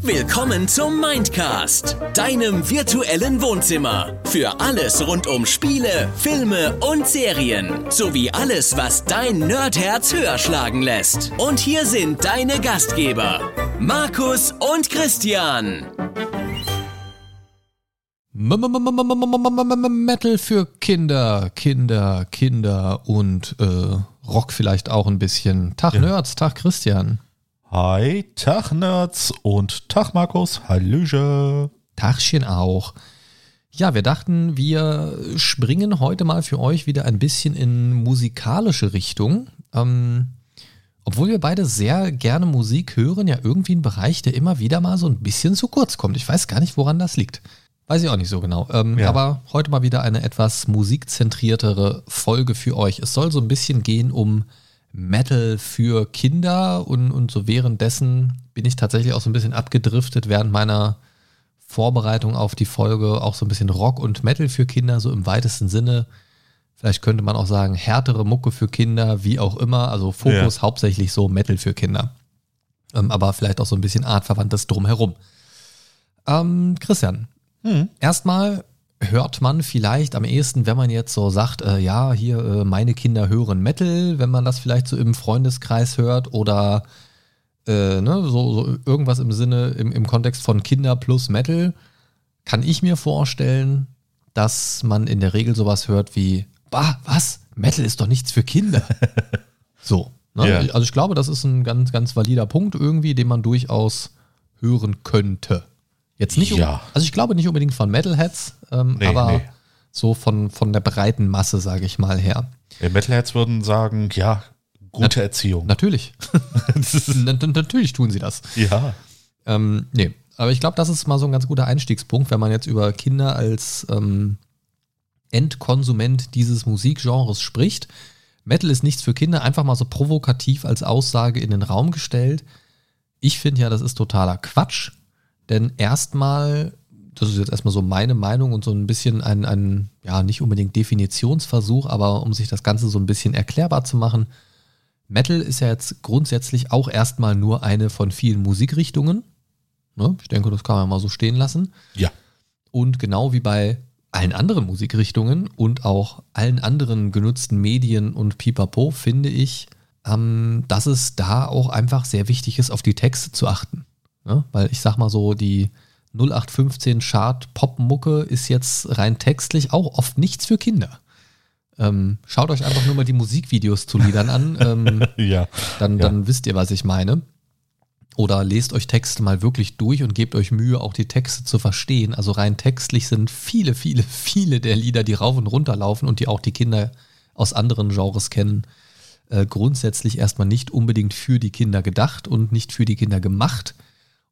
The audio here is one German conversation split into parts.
Willkommen zum Mindcast, deinem virtuellen Wohnzimmer. Für alles rund um Spiele, Filme und Serien. Sowie alles, was dein Nerdherz höher schlagen lässt. Und hier sind deine Gastgeber, Markus und Christian. Metal für Kinder, Kinder, Kinder und äh, Rock vielleicht auch ein bisschen. Tag Nerds, Tag Christian. Hi, Tag Nerds und Tag Markus, Hallöche. Tagchen auch. Ja, wir dachten, wir springen heute mal für euch wieder ein bisschen in musikalische Richtung. Ähm, obwohl wir beide sehr gerne Musik hören, ja irgendwie ein Bereich, der immer wieder mal so ein bisschen zu kurz kommt. Ich weiß gar nicht, woran das liegt. Weiß ich auch nicht so genau. Ähm, Ja. Aber heute mal wieder eine etwas musikzentriertere Folge für euch. Es soll so ein bisschen gehen um Metal für Kinder und, und so währenddessen bin ich tatsächlich auch so ein bisschen abgedriftet während meiner Vorbereitung auf die Folge. Auch so ein bisschen Rock und Metal für Kinder, so im weitesten Sinne. Vielleicht könnte man auch sagen, härtere Mucke für Kinder, wie auch immer. Also Fokus Ja. hauptsächlich so Metal für Kinder. Ähm, aber vielleicht auch so ein bisschen artverwandtes drumherum. Ähm, Christian, Hm. erstmal hört man vielleicht am ehesten, wenn man jetzt so sagt, äh, ja, hier, äh, meine Kinder hören Metal, wenn man das vielleicht so im Freundeskreis hört oder äh, ne, so, so irgendwas im Sinne, im, im Kontext von Kinder plus Metal, kann ich mir vorstellen, dass man in der Regel sowas hört wie, bah, was? Metal ist doch nichts für Kinder. so. Ne? Ja. Also ich glaube, das ist ein ganz, ganz valider Punkt irgendwie, den man durchaus hören könnte. Jetzt nicht, Ja. also ich glaube nicht unbedingt von Metalheads, ähm, Nee, aber nee. so von, von der breiten Masse, sage ich mal her. Die Metalheads würden sagen, ja, gute Erziehung. Natürlich. Na- na- Natürlich tun sie das. ja. Ähm, nee, aber ich glaube, das ist mal so ein ganz guter Einstiegspunkt, wenn man jetzt über Kinder als ähm, Endkonsument dieses Musikgenres spricht. Metal ist nichts für Kinder, einfach mal so provokativ als Aussage in den Raum gestellt. Ich finde ja, das ist totaler Quatsch, denn erstmal, das ist jetzt erstmal so meine Meinung und so ein bisschen ein, ein, ja, nicht unbedingt Definitionsversuch, aber um sich das Ganze so ein bisschen erklärbar zu machen, Metal ist ja jetzt grundsätzlich auch erstmal nur eine von vielen Musikrichtungen. Ne? Ich denke, das kann man mal so stehen lassen. Ja. Und genau wie bei allen anderen Musikrichtungen und auch allen anderen genutzten Medien und Pipapo finde ich, ähm, dass es da auch einfach sehr wichtig ist, auf die Texte zu achten. Ne? Weil ich sag mal so, die 0815 Chart Popmucke ist jetzt rein textlich auch oft nichts für Kinder. Ähm, schaut euch einfach nur mal die Musikvideos zu Liedern an. Ähm, Ja. dann, Ja. dann wisst ihr, was ich meine. Oder lest euch Texte mal wirklich durch und gebt euch Mühe, auch die Texte zu verstehen. Also rein textlich sind viele, viele, viele der Lieder, die rauf und runter laufen und die auch die Kinder aus anderen Genres kennen, äh, grundsätzlich erstmal nicht unbedingt für die Kinder gedacht und nicht für die Kinder gemacht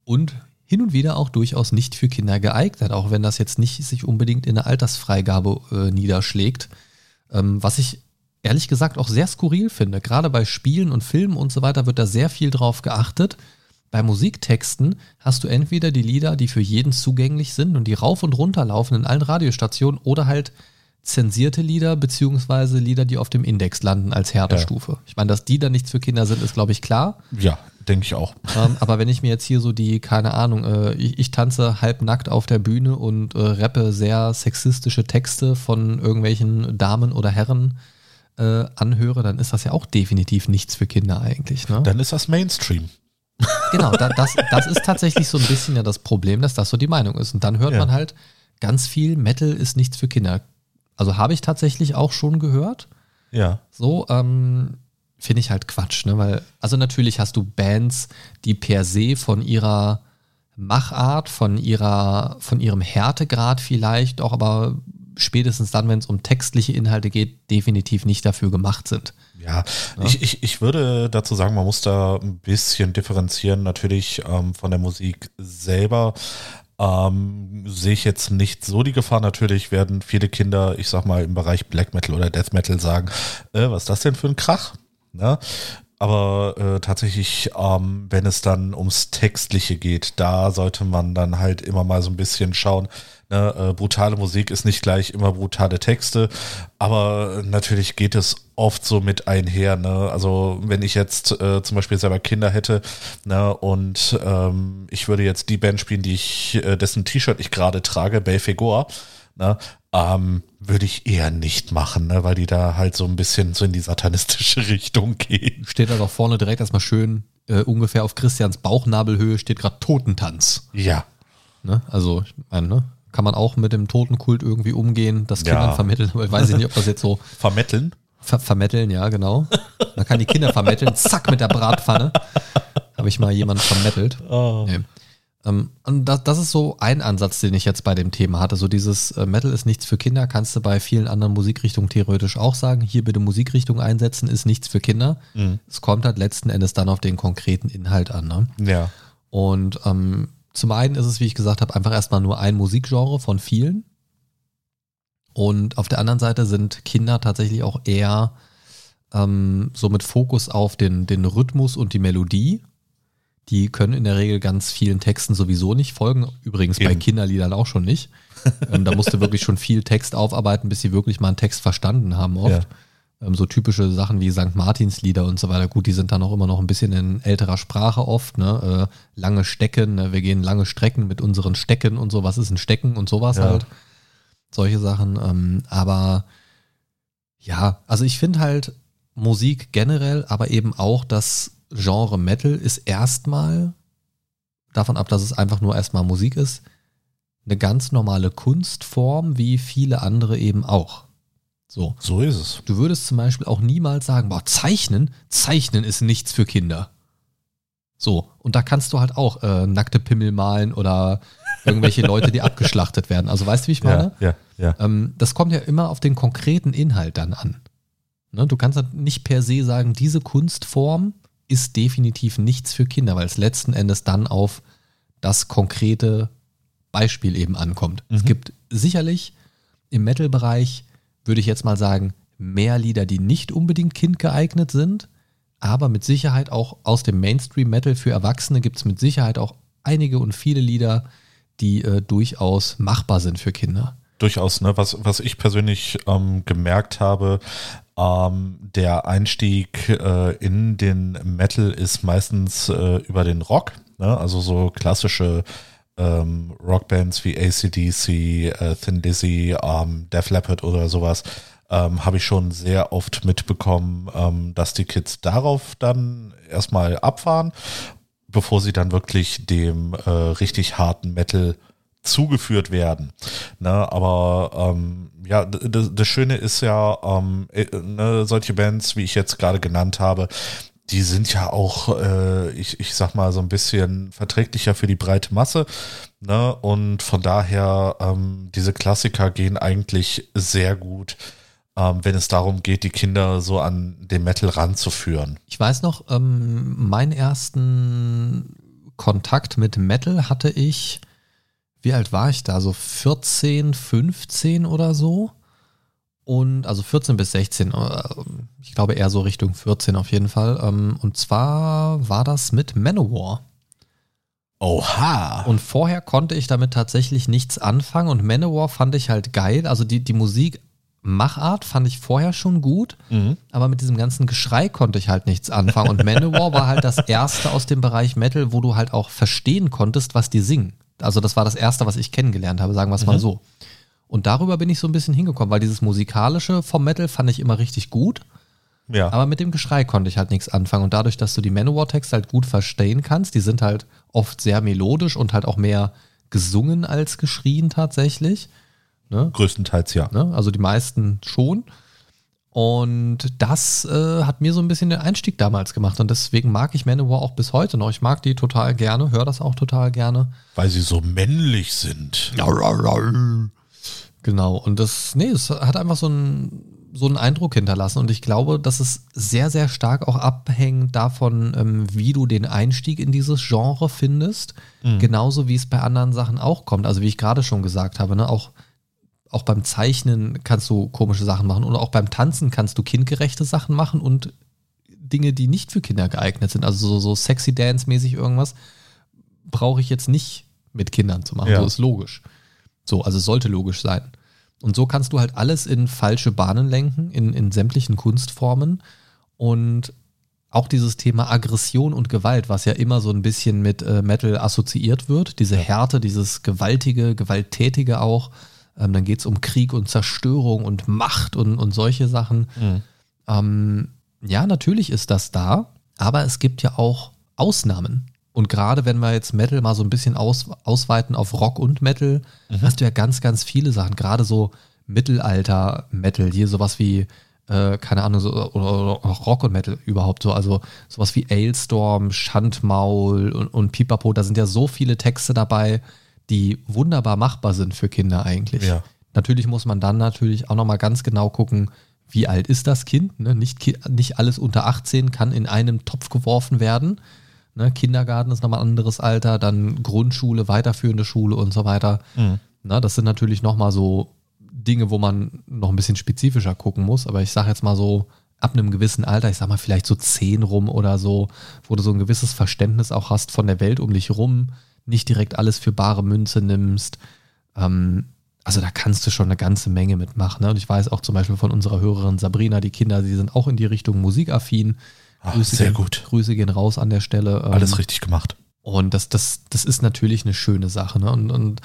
und hin und wieder auch durchaus nicht für Kinder geeignet, auch wenn das jetzt nicht sich unbedingt in der Altersfreigabe äh, niederschlägt. Ähm, was ich ehrlich gesagt auch sehr skurril finde. Gerade bei Spielen und Filmen und so weiter wird da sehr viel drauf geachtet. Bei Musiktexten hast du entweder die Lieder, die für jeden zugänglich sind und die rauf und runter laufen in allen Radiostationen oder halt zensierte Lieder beziehungsweise Lieder, die auf dem Index landen als Härtestufe. Ich meine, dass die dann nichts für Kinder sind, ist glaube ich klar. Ja, denke ich auch. Ähm, aber wenn ich mir jetzt hier so die, keine Ahnung, äh, ich, ich tanze halbnackt auf der Bühne und äh, rappe sehr sexistische Texte von irgendwelchen Damen oder Herren äh, anhöre, dann ist das ja auch definitiv nichts für Kinder eigentlich. Ne? Dann ist das Mainstream. Genau, da, das, das ist tatsächlich so ein bisschen ja das Problem, dass das so die Meinung ist. Und dann hört Ja. man halt ganz viel, Metal ist nichts für Kinder. Also habe ich tatsächlich auch schon gehört. Ja. So, ähm, finde ich halt Quatsch, ne? Weil, also natürlich hast du Bands, die per se von ihrer Machart, von ihrer, von ihrem Härtegrad vielleicht auch, aber spätestens dann, wenn es um textliche Inhalte geht, definitiv nicht dafür gemacht sind. Ja, Ich, ich, ich würde dazu sagen, man muss da ein bisschen differenzieren, natürlich ähm, von der Musik selber. Ähm, sehe ich jetzt nicht so die Gefahr. Natürlich werden viele Kinder, ich sag mal, im Bereich Black Metal oder Death Metal sagen, äh, was ist das denn für ein Krach? Ne? aber äh, tatsächlich, ähm, wenn es dann ums Textliche geht, da sollte man dann halt immer mal so ein bisschen schauen. Ne? Äh, brutale Musik ist nicht gleich immer brutale Texte, aber natürlich geht es oft so mit einher. Ne? Also wenn ich jetzt äh, zum Beispiel selber Kinder hätte ne? und ähm, ich würde jetzt die Band spielen, die ich, äh, dessen T-Shirt ich gerade trage, Belfegor, ne? Ähm, würde ich eher nicht machen, ne? weil die da halt so ein bisschen so in die satanistische Richtung gehen. Steht da doch vorne direkt erstmal schön äh, ungefähr auf Christians Bauchnabelhöhe steht gerade Totentanz. Ja. Ne? Also, ich meine, ne? kann man auch mit dem Totenkult irgendwie umgehen, das Kindern Ja. vermitteln, aber ich weiß nicht, ob das jetzt so Vermetteln? ver vermitteln, ja, genau. Man kann die Kinder vermitteln, zack, mit der Bratpfanne. Habe ich mal jemanden vermittelt. Oh. Nee. Ähm, und das, das ist so ein Ansatz, den ich jetzt bei dem Thema hatte. So dieses äh, Metal ist nichts für Kinder, kannst du bei vielen anderen Musikrichtungen theoretisch auch sagen. Hier bitte Musikrichtung einsetzen, ist nichts für Kinder. Mhm. Es kommt halt letzten Endes dann auf den konkreten Inhalt an. Ne? Ja. Und ähm, zum einen ist es, wie ich gesagt habe, einfach erstmal nur ein Musikgenre von vielen. Und auf der anderen Seite sind Kinder tatsächlich auch eher ähm, so mit Fokus auf den, den Rhythmus und die Melodie. Die können in der Regel ganz vielen Texten sowieso nicht folgen. Übrigens bei Eben. Kinderliedern auch schon nicht. ähm, da musste wirklich schon viel Text aufarbeiten, bis sie wirklich mal einen Text verstanden haben oft. Ähm, so typische Sachen wie St. Martinslieder und so weiter. Gut, die sind dann auch immer noch ein bisschen in älterer Sprache oft. Ne? Äh, lange Stecken, ne? wir gehen lange Strecken mit unseren Stecken und so. Was ist ein Stecken und sowas Ja. halt. Solche Sachen. Ähm, aber ja, also ich finde halt Musik generell, aber eben auch das Genre Metal ist erstmal, davon ab, dass es einfach nur erstmal Musik ist, eine ganz normale Kunstform, wie viele andere eben auch. So. So ist es. Du würdest zum Beispiel auch niemals sagen, boah, zeichnen, zeichnen ist nichts für Kinder. So, und da kannst du halt auch äh, nackte Pimmel malen oder irgendwelche Leute, die abgeschlachtet werden. Also weißt du, wie ich meine? Ja, ja, ja. Ähm, das kommt ja immer auf den konkreten Inhalt dann an. Ne? Du kannst halt nicht per se sagen, diese Kunstform ist definitiv nichts für Kinder, weil es letzten Endes dann auf das konkrete Beispiel eben ankommt. Es Mhm. gibt sicherlich im Metal-Bereich, würde ich jetzt mal sagen, mehr Lieder, die nicht unbedingt kindgeeignet sind, aber mit Sicherheit auch aus dem Mainstream-Metal für Erwachsene gibt es mit Sicherheit auch einige und viele Lieder, die äh, durchaus machbar sind für Kinder. Durchaus, ne? Was, was ich persönlich ähm, gemerkt habe, ähm, der Einstieg äh, in den Metal ist meistens äh, über den Rock, ne? Also so klassische ähm, Rockbands wie ACDC, äh, Thin Lizzy, ähm, Def Leppard oder sowas, ähm, habe ich schon sehr oft mitbekommen, ähm, dass die Kids darauf dann erstmal abfahren, bevor sie dann wirklich dem äh, richtig harten Metal zugeführt werden. Ne, aber ähm, ja, das Schöne ist ja, ähm, äh, ne, solche Bands, wie ich jetzt gerade genannt habe, die sind ja auch, äh, ich, ich sag mal, so ein bisschen verträglicher für die breite Masse. Ne? Und von daher, ähm, diese Klassiker gehen eigentlich sehr gut, ähm, wenn es darum geht, die Kinder so an den Metal ranzuführen. Ich weiß noch, ähm, meinen ersten Kontakt mit Metal hatte ich, wie alt war ich da? So 14, 15 oder so. Und also 14 bis 16, äh, ich glaube eher so Richtung 14 auf jeden Fall. Ähm, Und zwar war das mit Manowar. Oha! Und vorher konnte ich damit tatsächlich nichts anfangen und Manowar fand ich halt geil. Also die, die Musikmachart fand ich vorher schon gut, Mhm. aber mit diesem ganzen Geschrei konnte ich halt nichts anfangen. Und Manowar war halt das erste aus dem Bereich Metal, wo du halt auch verstehen konntest, was die singen. Also das war das erste, was ich kennengelernt habe, sagen wir es mal Mhm. so. Und darüber bin ich so ein bisschen hingekommen, weil dieses musikalische vom Metal fand ich immer richtig gut. Ja. Aber mit dem Geschrei konnte ich halt nichts anfangen. Und dadurch, dass du die Manowar-Texte halt gut verstehen kannst, die sind halt oft sehr melodisch und halt auch mehr gesungen als geschrien tatsächlich. Ne? Größtenteils ja. Ne? Also die meisten schon. Und das äh, hat mir so ein bisschen den Einstieg damals gemacht. Und deswegen mag ich Manowar auch bis heute noch. Ich mag die total gerne, höre das auch total gerne. Weil sie so männlich sind. Genau, und das, nee, es hat einfach so einen, so einen Eindruck hinterlassen. Und ich glaube, dass es sehr, sehr stark auch abhängt davon, ähm, wie du den Einstieg in dieses Genre findest. Genauso wie es bei anderen Sachen auch kommt. Also wie ich gerade schon gesagt habe, ne, auch, auch beim Zeichnen kannst du komische Sachen machen und auch beim Tanzen kannst du kindgerechte Sachen machen und Dinge, die nicht für Kinder geeignet sind. Also so, so sexy Dance-mäßig irgendwas brauche ich jetzt nicht mit Kindern zu machen. Ja. So ist logisch. So, also sollte logisch sein. Und so kannst du halt alles in falsche Bahnen lenken, in, in sämtlichen Kunstformen. Und auch dieses Thema Aggression und Gewalt, was ja immer so ein bisschen mit äh, Metal assoziiert wird, diese Härte, dieses gewaltige, gewalttätige auch. Ähm, dann geht es um Krieg und Zerstörung und Macht und, und solche Sachen. Mhm. Ähm, ja, natürlich ist das da, aber es gibt ja auch Ausnahmen. Und gerade wenn wir jetzt Metal mal so ein bisschen aus, ausweiten auf Rock und Metal, hast du ja ganz, ganz viele Sachen. Gerade so Mittelalter-Metal, hier sowas wie, äh, keine Ahnung, so, oder, oder Rock und Metal überhaupt so. Also sowas wie Ailstorm, Schandmaul und, und Pipapo. Da sind ja so viele Texte dabei, die wunderbar machbar sind für Kinder eigentlich. Ja. Natürlich muss man dann natürlich auch nochmal ganz genau gucken, wie alt ist das Kind. Ne? Nicht, nicht alles unter 18 kann in einem Topf geworfen werden. Ne? Kindergarten ist nochmal ein anderes Alter, dann Grundschule, weiterführende Schule und so weiter. Mhm. Na, das sind natürlich nochmal so Dinge, wo man noch ein bisschen spezifischer gucken muss. Aber ich sage jetzt mal so, ab einem gewissen Alter, ich sag mal vielleicht so 10 rum oder so, wo du so ein gewisses Verständnis auch hast von der Welt um dich rum, nicht direkt alles für bare Münze nimmst. Ähm, also da kannst du schon eine ganze Menge mitmachen. Ne? Und ich weiß auch zum Beispiel von unserer Hörerin Sabrina, die Kinder, die sind auch in die Richtung musikaffin. Ah, sehr gehen, gut. Grüße gehen raus an der Stelle. Ähm, Alles richtig gemacht. und das, das, das ist natürlich eine schöne Sache. Ne? Und, und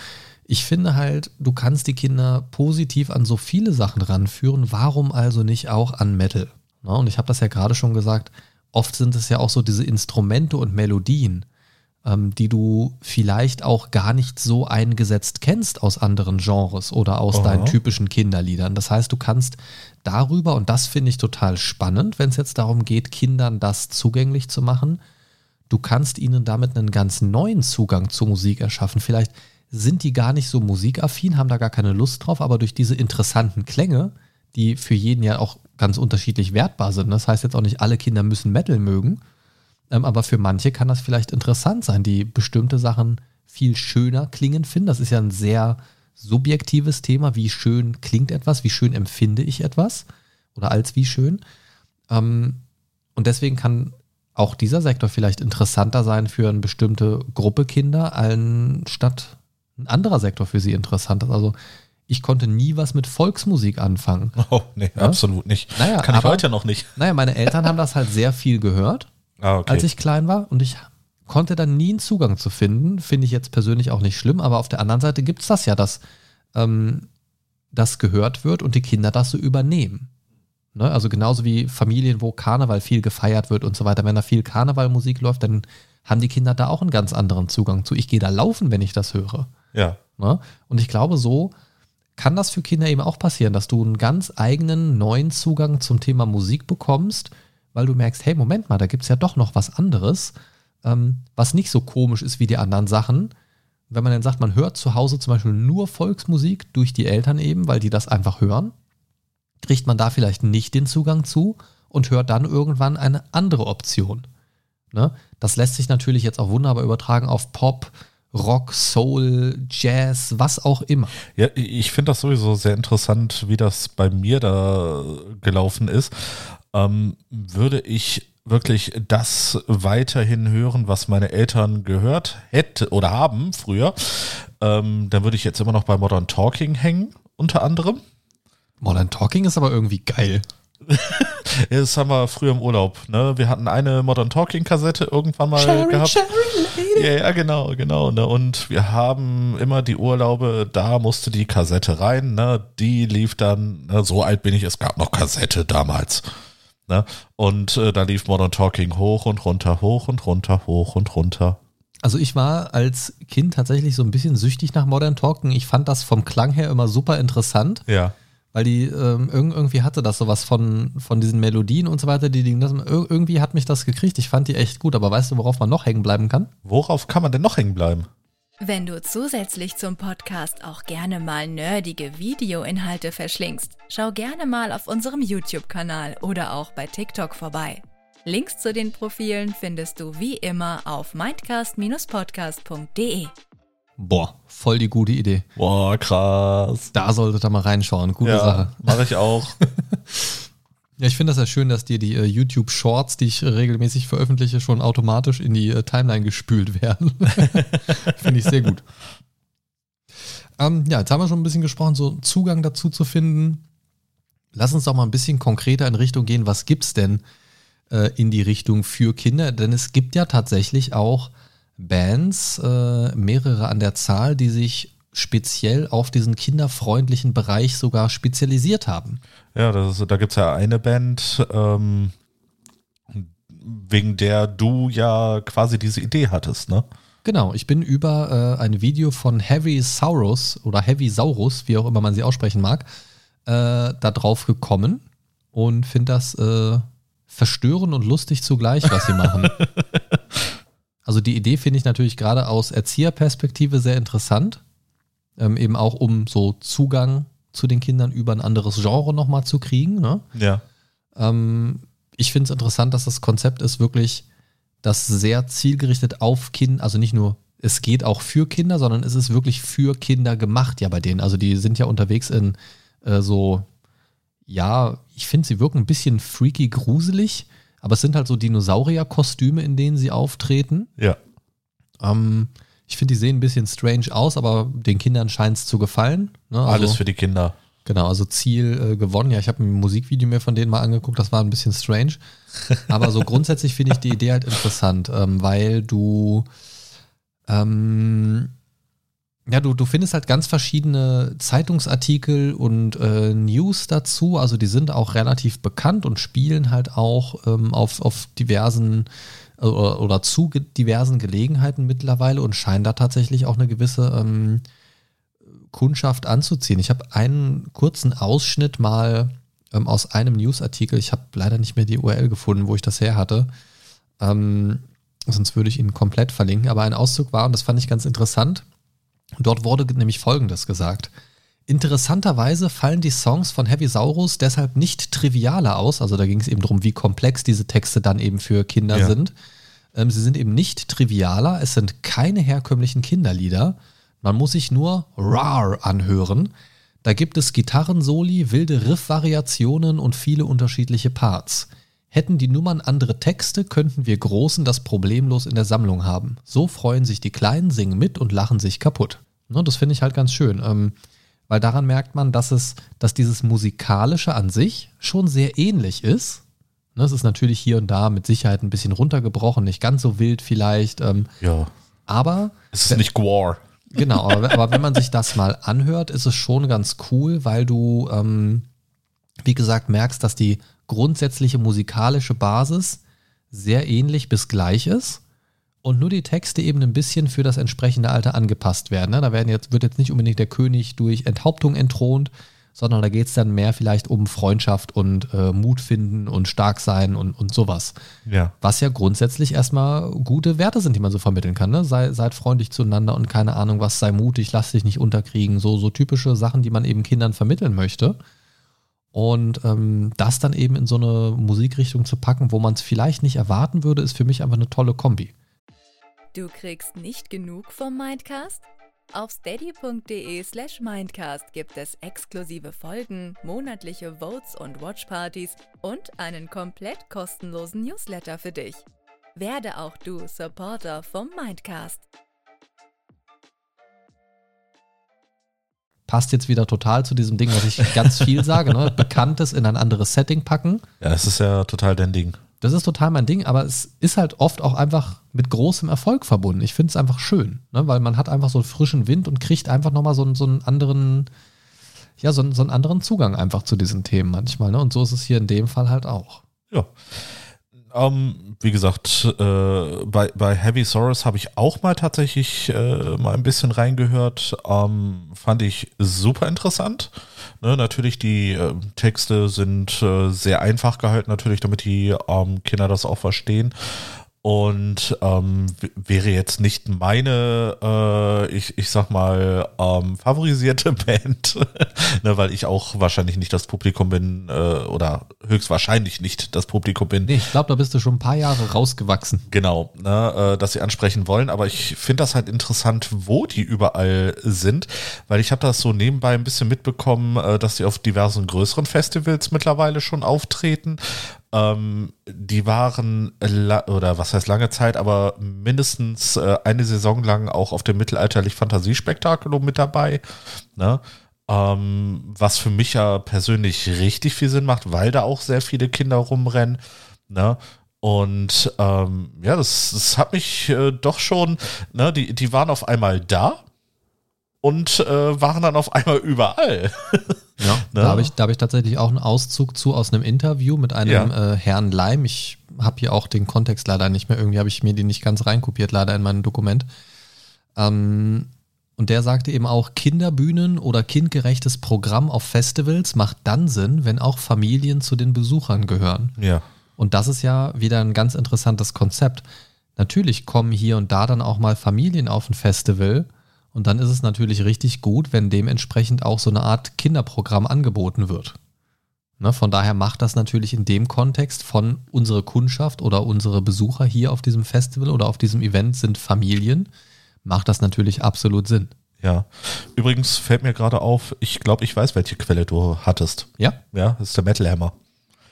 ich finde halt, du kannst die Kinder positiv an so viele Sachen ranführen. Warum also nicht auch an Metal? Ne? Und ich habe das ja gerade schon gesagt, oft sind es ja auch so diese Instrumente und Melodien, ähm, die du vielleicht auch gar nicht so eingesetzt kennst aus anderen Genres oder aus Aha. deinen typischen Kinderliedern. Das heißt, du kannst darüber, und das finde ich total spannend, wenn es jetzt darum geht, Kindern das zugänglich zu machen, du kannst ihnen damit einen ganz neuen Zugang zur Musik erschaffen. Vielleicht sind die gar nicht so musikaffin, haben da gar keine Lust drauf, aber durch diese interessanten Klänge, die für jeden ja auch ganz unterschiedlich wertbar sind. Das heißt jetzt auch nicht, alle Kinder müssen Metal mögen, ähm, aber für manche kann das vielleicht interessant sein, die bestimmte Sachen viel schöner klingen finden. Das ist ja ein sehr subjektives Thema. Wie schön klingt etwas? Wie schön empfinde ich etwas? Oder als wie schön? Ähm, und deswegen kann auch dieser Sektor vielleicht interessanter sein für eine bestimmte Gruppe Kinder, anstatt ein anderer Sektor für sie interessant ist. Also ich konnte nie was mit Volksmusik anfangen. Oh, nee, Ja? absolut nicht. Naja, Kann ich aber- heute noch nicht. Naja, meine Eltern haben das halt sehr viel gehört, Ah, okay. als ich klein war und ich konnte dann nie einen Zugang zu finden. Finde ich jetzt persönlich auch nicht schlimm, aber auf der anderen Seite gibt es das ja, dass ähm, das gehört wird und die Kinder das so übernehmen. Ne? Also genauso wie Familien, wo Karneval viel gefeiert wird und so weiter. Wenn da viel Karnevalmusik läuft, dann haben die Kinder da auch einen ganz anderen Zugang zu. Ich gehe da laufen, wenn ich das höre. ja. Ne? Und ich glaube, so kann das für Kinder eben auch passieren, dass du einen ganz eigenen neuen Zugang zum Thema Musik bekommst, weil du merkst, hey, Moment mal, da gibt es ja doch noch was anderes, ähm, was nicht so komisch ist wie die anderen Sachen. Wenn man dann sagt, man hört zu Hause zum Beispiel nur Volksmusik durch die Eltern eben, weil die das einfach hören, kriegt man da vielleicht nicht den Zugang zu und hört dann irgendwann eine andere Option. Ne? Das lässt sich natürlich jetzt auch wunderbar übertragen auf Pop, Rock, Soul, Jazz, was auch immer. Ja, ich finde das sowieso sehr interessant, wie das bei mir da gelaufen ist. Ähm, würde ich wirklich das weiterhin hören, was meine Eltern gehört hätte oder haben früher, ähm, dann würde ich jetzt immer noch bei Modern Talking hängen, unter anderem. Modern Talking ist aber irgendwie geil. Das haben wir früher im Urlaub. Ne? Wir hatten eine Modern Talking Kassette irgendwann mal gehabt. Ja, ja, genau, genau. Ne? Und wir haben immer die Urlaube, da musste die Kassette rein. Ne? Die lief dann, ne? so alt bin ich, es gab noch Kassette damals. Ne? Und äh, da lief Modern Talking hoch und runter, hoch und runter, hoch und runter. Also ich war als Kind tatsächlich so ein bisschen süchtig nach Modern Talking. Ich fand das vom Klang her immer super interessant, Ja. weil die ähm, irg- irgendwie hatte das sowas von, von diesen Melodien und so weiter. Die, ir- irgendwie hat mich das gekriegt. Ich fand die echt gut. Aber weißt du, worauf man noch hängen bleiben kann? Worauf kann man denn noch hängen bleiben? Wenn du zusätzlich zum Podcast auch gerne mal nerdige Videoinhalte verschlingst, schau gerne mal auf unserem YouTube-Kanal oder auch bei TikTok vorbei. Links zu den Profilen findest du wie immer auf mindcast-podcast.de. Boah, voll die gute Idee. Boah, krass. Da solltet ihr mal reinschauen. Gute Ja, Sache. mache ich auch. Ja, ich finde das ja schön, dass dir die äh, YouTube Shorts, die ich äh, regelmäßig veröffentliche, schon automatisch in die äh, Timeline gespült werden. finde ich sehr gut. Ähm, ja, jetzt haben wir schon ein bisschen gesprochen, so Zugang dazu zu finden. Lass uns doch mal ein bisschen konkreter in Richtung gehen. Was gibt es denn äh, in die Richtung für Kinder? Denn es gibt ja tatsächlich auch Bands, äh, mehrere an der Zahl, die sich speziell auf diesen kinderfreundlichen Bereich sogar spezialisiert haben. Ja, das ist, da gibt es ja eine Band, ähm, wegen der du ja quasi diese Idee hattest, ne? Genau, ich bin über äh, ein Video von Heavy Saurus oder Heavy Saurus, wie auch immer man sie aussprechen mag, äh, da drauf gekommen und finde das äh, verstörend und lustig zugleich, was sie machen. also die Idee finde ich natürlich gerade aus Erzieherperspektive sehr interessant, ähm, eben auch um so Zugang zu den Kindern über ein anderes Genre nochmal zu kriegen. Ne? Ja. Ähm, ich finde es interessant, dass das Konzept ist wirklich das sehr zielgerichtet auf Kinder, also nicht nur es geht auch für Kinder, sondern es ist wirklich für Kinder gemacht ja bei denen. Also die sind ja unterwegs in äh, so, ja, ich finde, sie wirken ein bisschen freaky, gruselig, aber es sind halt so Dinosaurier-Kostüme, in denen sie auftreten. Ja. Ähm, ich finde, die sehen ein bisschen strange aus, aber den Kindern scheint es zu gefallen. Ne? Also, Alles für die Kinder. Genau, also Ziel äh, gewonnen. Ja, ich habe ein Musikvideo mir von denen mal angeguckt, das war ein bisschen strange. Aber so grundsätzlich finde ich die Idee halt interessant, ähm, weil du, ähm, ja, du, du findest halt ganz verschiedene Zeitungsartikel und äh, News dazu. Also die sind auch relativ bekannt und spielen halt auch ähm, auf, auf diversen oder, oder zu diversen Gelegenheiten mittlerweile und scheinen da tatsächlich auch eine gewisse ähm, Kundschaft anzuziehen. Ich habe einen kurzen Ausschnitt mal ähm, aus einem Newsartikel, ich habe leider nicht mehr die URL gefunden, wo ich das her hatte, ähm, sonst würde ich ihn komplett verlinken, aber ein Auszug war, und das fand ich ganz interessant, dort wurde nämlich Folgendes gesagt. Interessanterweise fallen die Songs von Heavy Saurus deshalb nicht trivialer aus. Also da ging es eben darum, wie komplex diese Texte dann eben für Kinder ja. sind. Ähm, sie sind eben nicht trivialer. Es sind keine herkömmlichen Kinderlieder. Man muss sich nur RAR anhören. Da gibt es Gitarrensoli, wilde Riff-Variationen und viele unterschiedliche Parts. Hätten die Nummern andere Texte, könnten wir Großen das problemlos in der Sammlung haben. So freuen sich die Kleinen, singen mit und lachen sich kaputt. Ne, das finde ich halt ganz schön. Ähm, weil daran merkt man, dass es, dass dieses Musikalische an sich schon sehr ähnlich ist. Ne, es ist natürlich hier und da mit Sicherheit ein bisschen runtergebrochen, nicht ganz so wild vielleicht. Ähm, ja. Aber. Es ist nicht Gwar. Genau, aber, aber, wenn man sich das mal anhört, ist es schon ganz cool, weil du, ähm, wie gesagt, merkst, dass die grundsätzliche musikalische Basis sehr ähnlich bis gleich ist und nur die Texte eben ein bisschen für das entsprechende Alter angepasst werden. Ne? Da werden jetzt, wird jetzt nicht unbedingt der König durch Enthauptung entthront, sondern da geht es dann mehr vielleicht um Freundschaft und äh, Mut finden und stark sein und, und sowas. Ja. Was ja grundsätzlich erstmal gute Werte sind, die man so vermitteln kann. Ne? Sei, seid freundlich zueinander und keine Ahnung was, sei mutig, lass dich nicht unterkriegen. So, so typische Sachen, die man eben Kindern vermitteln möchte. Und ähm, das dann eben in so eine Musikrichtung zu packen, wo man es vielleicht nicht erwarten würde, ist für mich einfach eine tolle Kombi. Du kriegst nicht genug vom Mindcast? Auf steady.de slash Mindcast gibt es exklusive Folgen, monatliche Votes und Watchpartys und einen komplett kostenlosen Newsletter für dich. Werde auch du Supporter vom Mindcast. Passt jetzt wieder total zu diesem Ding, was ich ganz viel sage, ne? Bekanntes in ein anderes Setting packen. Ja, es ist ja total dein Ding. Das ist total mein Ding, aber es ist halt oft auch einfach mit großem Erfolg verbunden. Ich finde es einfach schön, ne? weil man hat einfach so einen frischen Wind und kriegt einfach nochmal so, so einen anderen, ja, so, so einen anderen Zugang einfach zu diesen Themen manchmal. Ne? Und so ist es hier in dem Fall halt auch. Ja. Ähm, wie gesagt, äh, bei, bei Heavy Soros habe ich auch mal tatsächlich äh, mal ein bisschen reingehört. Ähm, fand ich super interessant. Ne, natürlich, die äh, Texte sind äh, sehr einfach gehalten, natürlich, damit die ähm, Kinder das auch verstehen. Und ähm, wäre jetzt nicht meine, äh, ich, ich sag mal, ähm, favorisierte Band, ne, weil ich auch wahrscheinlich nicht das Publikum bin äh, oder höchstwahrscheinlich nicht das Publikum bin. Nee, ich glaube, da bist du schon ein paar Jahre rausgewachsen. Genau, ne, äh, dass sie ansprechen wollen, aber ich finde das halt interessant, wo die überall sind, weil ich habe das so nebenbei ein bisschen mitbekommen, äh, dass sie auf diversen größeren Festivals mittlerweile schon auftreten ähm, die waren, oder was heißt lange Zeit, aber mindestens äh, eine Saison lang auch auf dem mittelalterlich-Fantasiespektakel mit dabei. Ne? Ähm, was für mich ja persönlich richtig viel Sinn macht, weil da auch sehr viele Kinder rumrennen. Ne? Und ähm, ja, das, das hat mich äh, doch schon, ne, die, die waren auf einmal da und äh, waren dann auf einmal überall. Ja, ne? da habe ich, hab ich tatsächlich auch einen Auszug zu aus einem Interview mit einem ja. äh, Herrn Leim. Ich habe hier auch den Kontext leider nicht mehr. Irgendwie habe ich mir den nicht ganz reinkopiert, leider in meinem Dokument. Ähm, und der sagte eben auch, Kinderbühnen oder kindgerechtes Programm auf Festivals macht dann Sinn, wenn auch Familien zu den Besuchern gehören. Ja. Und das ist ja wieder ein ganz interessantes Konzept. Natürlich kommen hier und da dann auch mal Familien auf ein Festival und dann ist es natürlich richtig gut, wenn dementsprechend auch so eine Art Kinderprogramm angeboten wird. Ne, von daher macht das natürlich in dem Kontext von unsere Kundschaft oder unsere Besucher hier auf diesem Festival oder auf diesem Event sind Familien, macht das natürlich absolut Sinn. Ja. Übrigens fällt mir gerade auf, ich glaube, ich weiß, welche Quelle du hattest. Ja? Ja, das ist der Metal Hammer.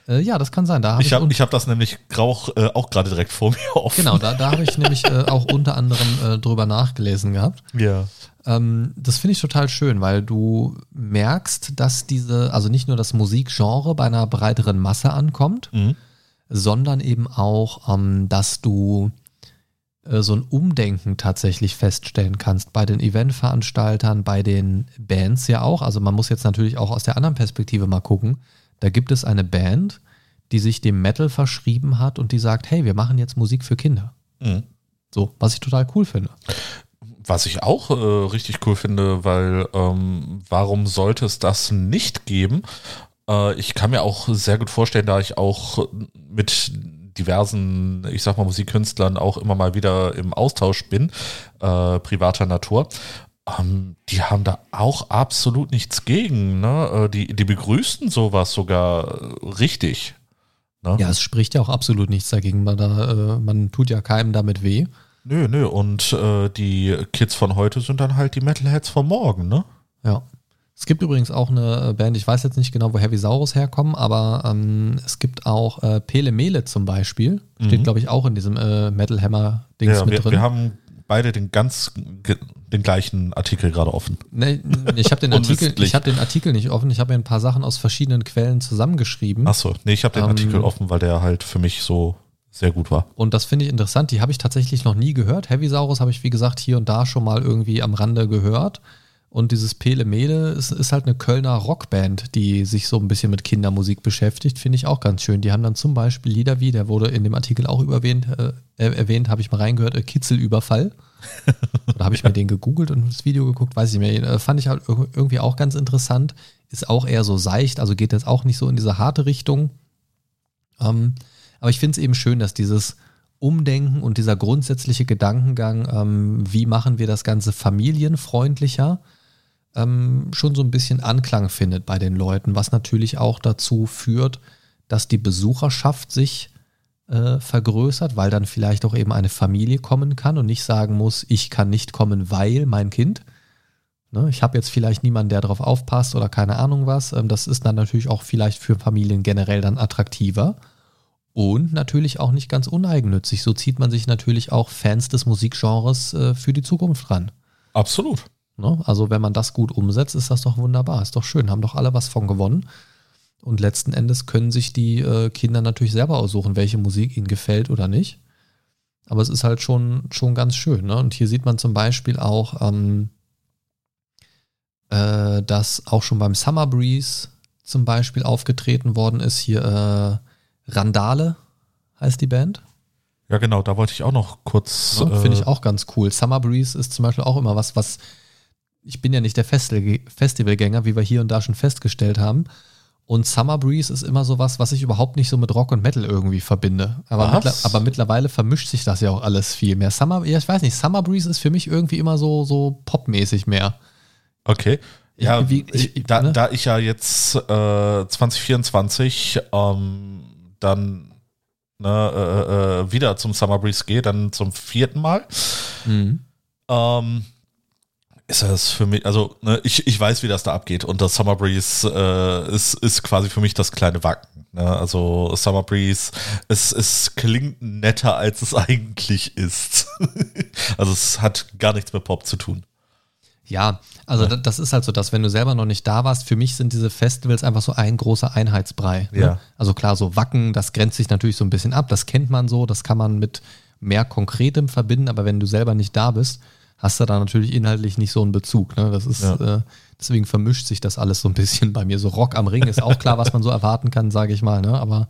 Äh, ja, das kann sein. Da hab ich habe hab das nämlich auch, äh, auch gerade direkt vor mir offen. Genau, da, da habe ich nämlich äh, auch unter anderem äh, drüber nachgelesen gehabt. Ja. Ähm, das finde ich total schön, weil du merkst, dass diese, also nicht nur das Musikgenre bei einer breiteren Masse ankommt, mhm. sondern eben auch, ähm, dass du äh, so ein Umdenken tatsächlich feststellen kannst bei den Eventveranstaltern, bei den Bands ja auch. Also man muss jetzt natürlich auch aus der anderen Perspektive mal gucken da gibt es eine Band, die sich dem Metal verschrieben hat und die sagt, hey, wir machen jetzt Musik für Kinder. Mhm. So, was ich total cool finde. Was ich auch äh, richtig cool finde, weil ähm, warum sollte es das nicht geben? Äh, ich kann mir auch sehr gut vorstellen, da ich auch mit diversen, ich sag mal, Musikkünstlern auch immer mal wieder im Austausch bin, äh, privater Natur. Ähm, die haben da auch absolut nichts gegen. Ne? Äh, die, die begrüßen sowas sogar äh, richtig. Ne? Ja, es spricht ja auch absolut nichts dagegen. Man, da, äh, man tut ja keinem damit weh. Nö, nö. Und äh, die Kids von heute sind dann halt die Metalheads von morgen, ne? Ja. Es gibt übrigens auch eine Band, ich weiß jetzt nicht genau, wo Heavy Saurus herkommen, aber ähm, es gibt auch äh, Pele Mele zum Beispiel. Steht, mhm. glaube ich, auch in diesem äh, Metal Hammer-Dings ja, mit wir, drin. Wir haben beide den ganz den gleichen Artikel gerade offen. Nee, ich habe den Artikel, ich habe den Artikel nicht offen. Ich habe mir ein paar Sachen aus verschiedenen Quellen zusammengeschrieben. Ach so, nee, ich habe den ähm, Artikel offen, weil der halt für mich so sehr gut war. Und das finde ich interessant. Die habe ich tatsächlich noch nie gehört. Heavy Saurus habe ich wie gesagt hier und da schon mal irgendwie am Rande gehört. Und dieses Pele Mele ist, ist, halt eine Kölner Rockband, die sich so ein bisschen mit Kindermusik beschäftigt. Finde ich auch ganz schön. Die haben dann zum Beispiel Lieder wie, der wurde in dem Artikel auch erwähnt, äh, erwähnt habe ich mal reingehört, äh, Kitzelüberfall. da habe ich mir den gegoogelt und das Video geguckt, weiß ich nicht mehr. Äh, fand ich halt irgendwie auch ganz interessant. Ist auch eher so seicht, also geht jetzt auch nicht so in diese harte Richtung. Ähm, aber ich finde es eben schön, dass dieses Umdenken und dieser grundsätzliche Gedankengang, ähm, wie machen wir das Ganze familienfreundlicher, ähm, schon so ein bisschen Anklang findet bei den Leuten, was natürlich auch dazu führt, dass die Besucherschaft sich äh, vergrößert, weil dann vielleicht auch eben eine Familie kommen kann und nicht sagen muss, ich kann nicht kommen, weil mein Kind. Ne, ich habe jetzt vielleicht niemanden, der darauf aufpasst oder keine Ahnung was. Ähm, das ist dann natürlich auch vielleicht für Familien generell dann attraktiver. Und natürlich auch nicht ganz uneigennützig. So zieht man sich natürlich auch Fans des Musikgenres äh, für die Zukunft ran. Absolut. Ne? Also wenn man das gut umsetzt, ist das doch wunderbar. Ist doch schön, haben doch alle was von gewonnen. Und letzten Endes können sich die äh, Kinder natürlich selber aussuchen, welche Musik ihnen gefällt oder nicht. Aber es ist halt schon, schon ganz schön. Ne? Und hier sieht man zum Beispiel auch, ähm, äh, dass auch schon beim Summer Breeze zum Beispiel aufgetreten worden ist. Hier äh, Randale heißt die Band. Ja, genau, da wollte ich auch noch kurz. Ja, Finde ich äh, auch ganz cool. Summer Breeze ist zum Beispiel auch immer was, was ich bin ja nicht der Festivalgänger, wie wir hier und da schon festgestellt haben. Und Summer Breeze ist immer sowas, was ich überhaupt nicht so mit Rock und Metal irgendwie verbinde. Aber, mittler, aber mittlerweile vermischt sich das ja auch alles viel mehr. Summer, ja, ich weiß nicht, Summer Breeze ist für mich irgendwie immer so, so popmäßig mehr. Okay. Ja, ich, wie, ich, da, ne? da, ich ja jetzt äh, 2024 ähm, dann ne, äh, äh, wieder zum Summer Breeze gehe, dann zum vierten Mal, mhm. ähm, ist das für mich, also ne, ich, ich weiß, wie das da abgeht und das Summer Breeze äh, ist, ist quasi für mich das kleine Wacken. Ne? Also Summer Breeze, es, es klingt netter, als es eigentlich ist. also es hat gar nichts mit Pop zu tun. Ja, also ja. das ist halt so, dass wenn du selber noch nicht da warst, für mich sind diese Festivals einfach so ein großer Einheitsbrei. Ne? Ja. Also klar, so Wacken, das grenzt sich natürlich so ein bisschen ab, das kennt man so, das kann man mit mehr Konkretem verbinden, aber wenn du selber nicht da bist, hast du da natürlich inhaltlich nicht so einen Bezug. Ne? Das ist, ja. äh, deswegen vermischt sich das alles so ein bisschen bei mir. So Rock am Ring ist auch klar, was man so erwarten kann, sage ich mal, ne? aber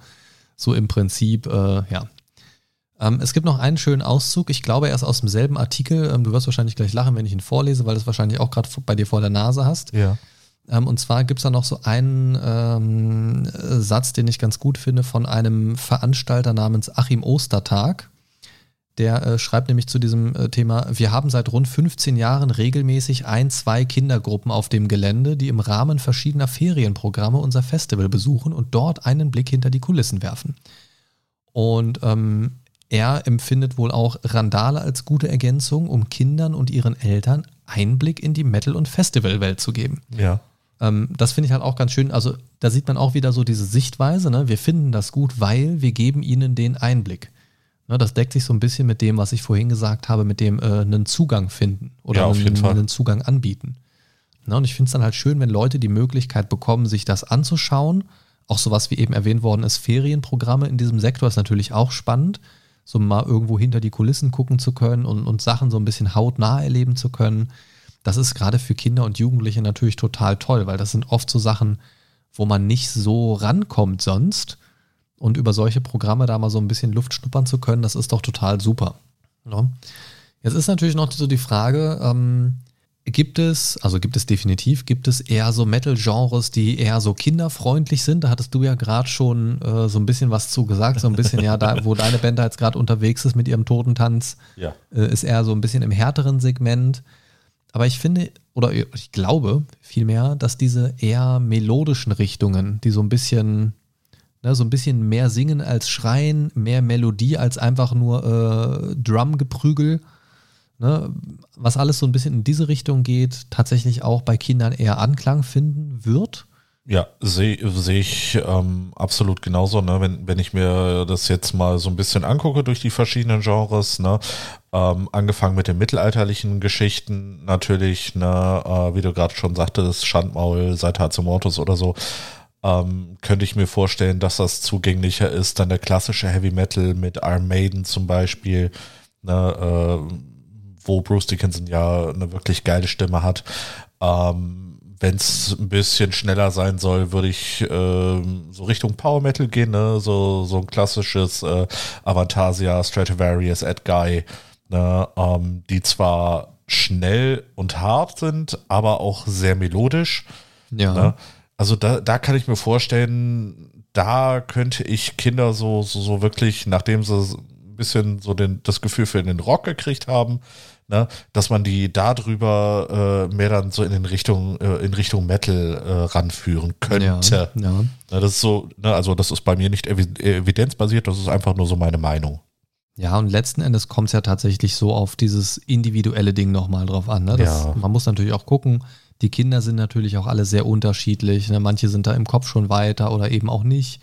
so im Prinzip, äh, ja. Ähm, es gibt noch einen schönen Auszug. Ich glaube, er ist aus demselben Artikel. Ähm, du wirst wahrscheinlich gleich lachen, wenn ich ihn vorlese, weil du es wahrscheinlich auch gerade bei dir vor der Nase hast. Ja. Ähm, und zwar gibt es da noch so einen ähm, Satz, den ich ganz gut finde, von einem Veranstalter namens Achim Ostertag. Der äh, schreibt nämlich zu diesem äh, Thema, wir haben seit rund 15 Jahren regelmäßig ein, zwei Kindergruppen auf dem Gelände, die im Rahmen verschiedener Ferienprogramme unser Festival besuchen und dort einen Blick hinter die Kulissen werfen. Und ähm, er empfindet wohl auch Randale als gute Ergänzung, um Kindern und ihren Eltern Einblick in die Metal- und Festivalwelt zu geben. Ja. Ähm, das finde ich halt auch ganz schön. Also da sieht man auch wieder so diese Sichtweise. Ne? Wir finden das gut, weil wir geben ihnen den Einblick. Ne, das deckt sich so ein bisschen mit dem, was ich vorhin gesagt habe, mit dem äh, einen Zugang finden oder ja, einen, einen, Zugang anbieten. Ne, und ich finde es dann halt schön, wenn Leute die Möglichkeit bekommen, sich das anzuschauen. Auch sowas wie eben erwähnt worden ist, Ferienprogramme in diesem Sektor ist natürlich auch spannend so mal irgendwo hinter die Kulissen gucken zu können und, und Sachen so ein bisschen hautnah erleben zu können. Das ist gerade für Kinder und Jugendliche natürlich total toll, weil das sind oft so Sachen, wo man nicht so rankommt sonst. Und über solche Programme da mal so ein bisschen Luft schnuppern zu können, das ist doch total super. Ja. Jetzt ist natürlich noch so die Frage, ähm, Gibt es, also gibt es definitiv, gibt es eher so Metal-Genres, die eher so kinderfreundlich sind? Da hattest du ja gerade schon äh, so ein bisschen was zu gesagt, so ein bisschen, ja, da, wo deine Band da jetzt gerade unterwegs ist mit ihrem Totentanz, ja. äh, ist eher so ein bisschen im härteren Segment. Aber ich finde, oder ich glaube vielmehr, dass diese eher melodischen Richtungen, die so ein bisschen, ne, so ein bisschen mehr singen als schreien, mehr Melodie als einfach nur äh, Drumgeprügel, ne, was alles so ein bisschen in diese Richtung geht, tatsächlich auch bei Kindern eher Anklang finden wird. Ja, sehe seh ich ähm, absolut genauso. Ne? Wenn, wenn ich mir das jetzt mal so ein bisschen angucke durch die verschiedenen Genres, ne? ähm, angefangen mit den mittelalterlichen Geschichten natürlich, ne? Äh, wie du gerade schon sagtest, Schandmaul, Seit Mortus oder so, ähm, könnte ich mir vorstellen, dass das zugänglicher ist. Dann der klassische Heavy Metal mit Iron Maiden zum Beispiel, ne? äh, wo Bruce Dickinson ja eine wirklich geile Stimme hat. Ähm, Wenn es ein bisschen schneller sein soll, würde ich äh, so Richtung Power Metal gehen, ne? so, so ein klassisches äh, Avantasia, Stradivarius, Edguy, ne? ähm, die zwar schnell und hart sind, aber auch sehr melodisch. Ja. Ne? Also da, da kann ich mir vorstellen, da könnte ich Kinder so, so, so wirklich, nachdem sie ein bisschen so den, das Gefühl für den Rock gekriegt haben, ne, dass man die darüber äh, mehr dann so in den Richtung, äh, in Richtung Metal äh, ranführen könnte. Ja, ja. Ne, das ist so, ne, also das ist bei mir nicht evidenzbasiert, das ist einfach nur so meine Meinung. Ja, und letzten Endes kommt es ja tatsächlich so auf dieses individuelle Ding nochmal drauf an. Ne? Das, ja. Man muss natürlich auch gucken, die Kinder sind natürlich auch alle sehr unterschiedlich. Ne? Manche sind da im Kopf schon weiter oder eben auch nicht.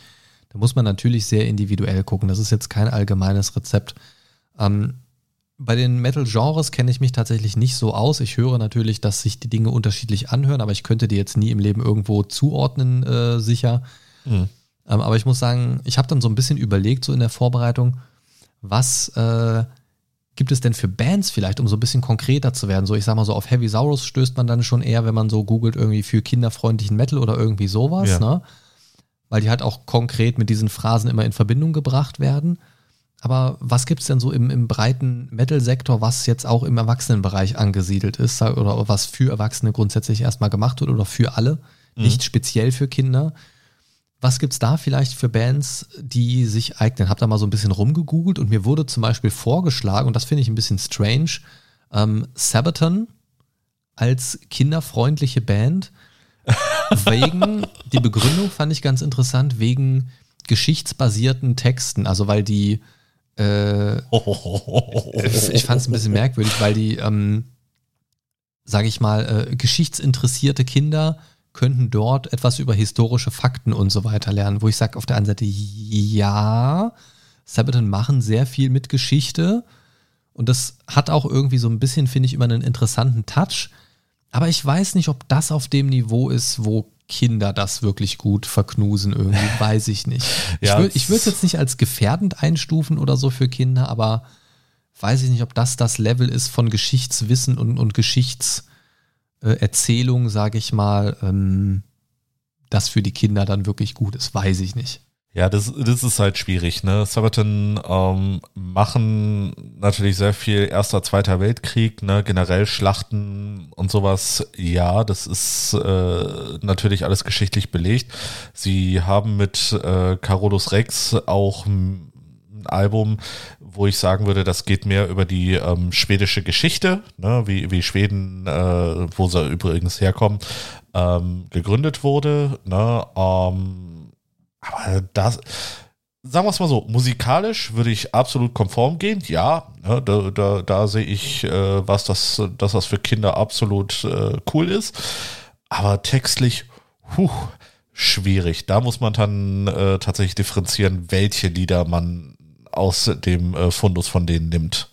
Da muss man natürlich sehr individuell gucken. Das ist jetzt kein allgemeines Rezept. Ähm, bei den Metal-Genres kenne ich mich tatsächlich nicht so aus. Ich höre natürlich, dass sich die Dinge unterschiedlich anhören, aber ich könnte die jetzt nie im Leben irgendwo zuordnen, äh, sicher. Mhm. Ähm, aber ich muss sagen, ich habe dann so ein bisschen überlegt, so in der Vorbereitung, was äh, gibt es denn für Bands vielleicht, um so ein bisschen konkreter zu werden? So, ich sag mal so, auf Heavy Saurus stößt man dann schon eher, wenn man so googelt, irgendwie für kinderfreundlichen Metal oder irgendwie sowas, ja. ne? Weil die halt auch konkret mit diesen Phrasen immer in Verbindung gebracht werden. Aber was gibt es denn so im, im breiten Metal-Sektor, was jetzt auch im Erwachsenenbereich angesiedelt ist oder was für Erwachsene grundsätzlich erstmal gemacht wird oder für alle, mhm. nicht speziell für Kinder? Was gibt's da vielleicht für Bands, die sich eignen? Hab da mal so ein bisschen rumgegoogelt und mir wurde zum Beispiel vorgeschlagen, und das finde ich ein bisschen strange, ähm, Sabaton als kinderfreundliche Band. wegen, die Begründung fand ich ganz interessant, wegen geschichtsbasierten Texten. Also weil die, äh, ich fand es ein bisschen merkwürdig, weil die, ähm, sage ich mal, äh, geschichtsinteressierte Kinder könnten dort etwas über historische Fakten und so weiter lernen, wo ich sage auf der einen Seite, ja, Sabaton machen sehr viel mit Geschichte und das hat auch irgendwie so ein bisschen, finde ich, immer einen interessanten Touch. Aber ich weiß nicht, ob das auf dem Niveau ist, wo Kinder das wirklich gut verknusen irgendwie, weiß ich nicht. ja, ich würde es jetzt nicht als gefährdend einstufen oder so für Kinder, aber weiß ich nicht, ob das das Level ist von Geschichtswissen und, und Geschichtserzählung, sage ich mal, ähm, das für die Kinder dann wirklich gut ist, weiß ich nicht. Ja, das, das ist halt schwierig. Ne? Sabaton ähm, machen natürlich sehr viel Erster, Zweiter Weltkrieg, ne? generell Schlachten und sowas. Ja, das ist äh, natürlich alles geschichtlich belegt. Sie haben mit äh, Carolus Rex auch ein Album, wo ich sagen würde, das geht mehr über die ähm, schwedische Geschichte, ne? wie, wie Schweden, äh, wo sie übrigens herkommen, ähm, gegründet wurde. Ne? Ähm, aber das, sagen wir es mal so, musikalisch würde ich absolut konform gehen. Ja, ne, da, da, da sehe ich, äh, was das, dass das für Kinder absolut äh, cool ist. Aber textlich, huh, schwierig. Da muss man dann äh, tatsächlich differenzieren, welche Lieder man aus dem äh, Fundus von denen nimmt.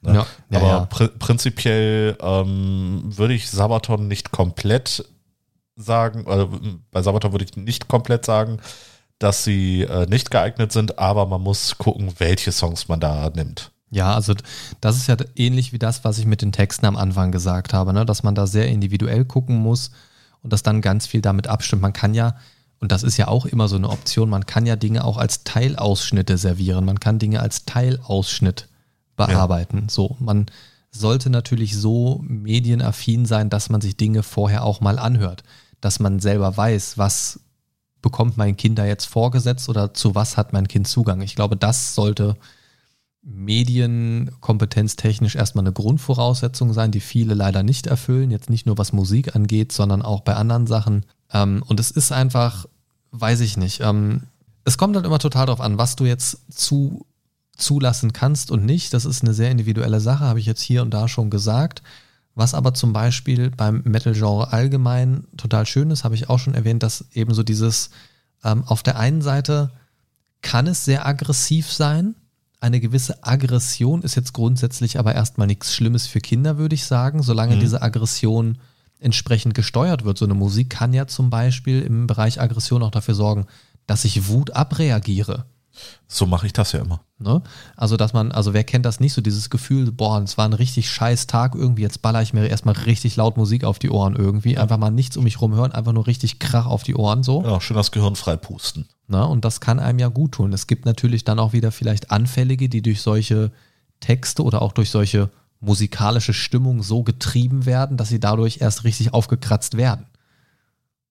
Ne? Ja, ja, Aber ja. Pr prinzipiell ähm, würde ich Sabaton nicht komplett sagen, äh, bei Sabaton würde ich nicht komplett sagen, dass sie äh, nicht geeignet sind, aber man muss gucken, welche Songs man da nimmt. Ja, also das ist ja ähnlich wie das, was ich mit den Texten am Anfang gesagt habe, ne? dass man da sehr individuell gucken muss und das dann ganz viel damit abstimmt. Man kann ja, und das ist ja auch immer so eine Option, man kann ja Dinge auch als Teilausschnitte servieren, man kann Dinge als Teilausschnitt bearbeiten. Ja. So, man sollte natürlich so medienaffin sein, dass man sich Dinge vorher auch mal anhört, dass man selber weiß, was bekommt mein Kind da jetzt vorgesetzt oder zu was hat mein Kind Zugang? Ich glaube, das sollte medienkompetenztechnisch erstmal eine Grundvoraussetzung sein, die viele leider nicht erfüllen. Jetzt nicht nur was Musik angeht, sondern auch bei anderen Sachen. Ähm, und es ist einfach, weiß ich nicht. Ähm, es kommt halt immer total darauf an, was du jetzt zu, zulassen kannst und nicht. Das ist eine sehr individuelle Sache, habe ich jetzt hier und da schon gesagt. Was aber zum Beispiel beim Metal-Genre allgemein total schön ist, habe ich auch schon erwähnt, dass eben so dieses, ähm, auf der einen Seite kann es sehr aggressiv sein. Eine gewisse Aggression ist jetzt grundsätzlich aber erstmal nichts Schlimmes für Kinder, würde ich sagen, solange mhm. diese Aggression entsprechend gesteuert wird. So eine Musik kann ja zum Beispiel im Bereich Aggression auch dafür sorgen, dass ich Wut abreagiere. So mache ich das ja immer. Ne? Also, dass man, also wer kennt das nicht, so dieses Gefühl, boah, es war ein richtig scheiß Tag irgendwie, jetzt baller ich mir erstmal richtig laut Musik auf die Ohren irgendwie, einfach mal nichts um mich rum hören, einfach nur richtig Krach auf die Ohren so. Ja, schön das Gehirn frei pusten. Na, und das kann einem ja gut tun. Es gibt natürlich dann auch wieder vielleicht Anfällige, die durch solche Texte oder auch durch solche musikalische Stimmung so getrieben werden, dass sie dadurch erst richtig aufgekratzt werden.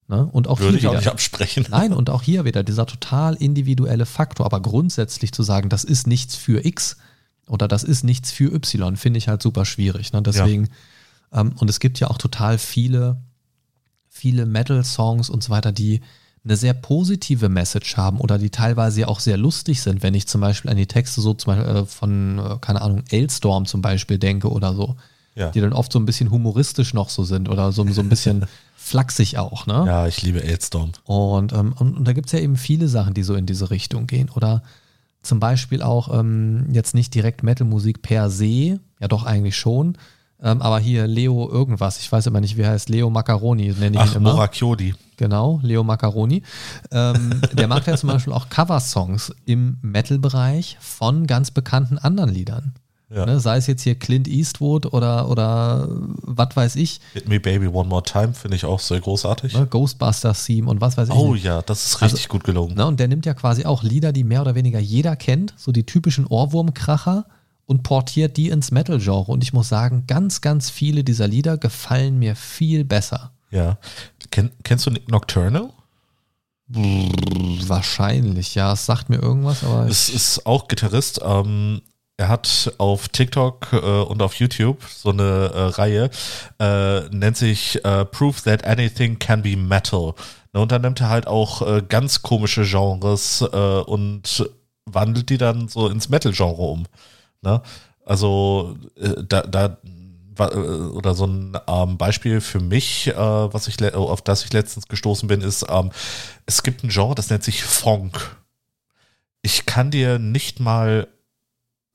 Ne? Und auch Würde hier ich auch wieder, nicht absprechen. Nein, und auch hier wieder dieser total individuelle Faktor. Aber grundsätzlich zu sagen, das ist nichts für X oder das ist nichts für Y, finde ich halt super schwierig. Ne? Deswegen, ja. ähm, und es gibt ja auch total viele, viele Metal-Songs und so weiter, die eine sehr positive Message haben oder die teilweise auch sehr lustig sind, wenn ich zum Beispiel an die Texte so zum Beispiel äh, von, äh, keine Ahnung, Ailstorm zum Beispiel denke oder so. Ja. Die dann oft so ein bisschen humoristisch noch so sind oder so, so ein bisschen flachsig auch, ne? Ja, ich liebe Aidstorm. Und, ähm, und, und, da gibt es ja eben viele Sachen, die so in diese Richtung gehen. Oder zum Beispiel auch ähm, jetzt nicht direkt Metal-Musik per se, ja doch eigentlich schon, ähm, aber hier Leo irgendwas, ich weiß immer nicht, wie er heißt, Leo Macaroni nenne ich Ach, ihn immer. Morachiodi. Genau, Leo Macaroni. Ähm, der macht ja zum Beispiel auch Coversongs im Metal-Bereich von ganz bekannten anderen Liedern. Ja. Ne, sei es jetzt hier Clint Eastwood oder, oder was weiß ich. Hit Me Baby One More Time finde ich auch sehr großartig. Ne, Ghostbusters Theme und was weiß ich. Oh nicht. ja, das ist richtig also, gut gelungen. Ne, und der nimmt ja quasi auch Lieder, die mehr oder weniger jeder kennt, so die typischen Ohrwurmkracher und portiert die ins Metal-Genre. Und ich muss sagen, ganz, ganz viele dieser Lieder gefallen mir viel besser. Ja. Ken, kennst du Nocturnal? Wahrscheinlich, ja. Es sagt mir irgendwas, aber. Es ist auch Gitarrist. Ähm, er hat auf TikTok äh, und auf YouTube so eine äh, Reihe, äh, nennt sich äh, Proof That Anything Can Be Metal. Ne, und dann nimmt er halt auch äh, ganz komische Genres äh, und wandelt die dann so ins Metal-Genre um. Ne? Also da, da oder so ein ähm, Beispiel für mich, äh, was ich auf das ich letztens gestoßen bin, ist, ähm, es gibt ein Genre, das nennt sich Funk. Ich kann dir nicht mal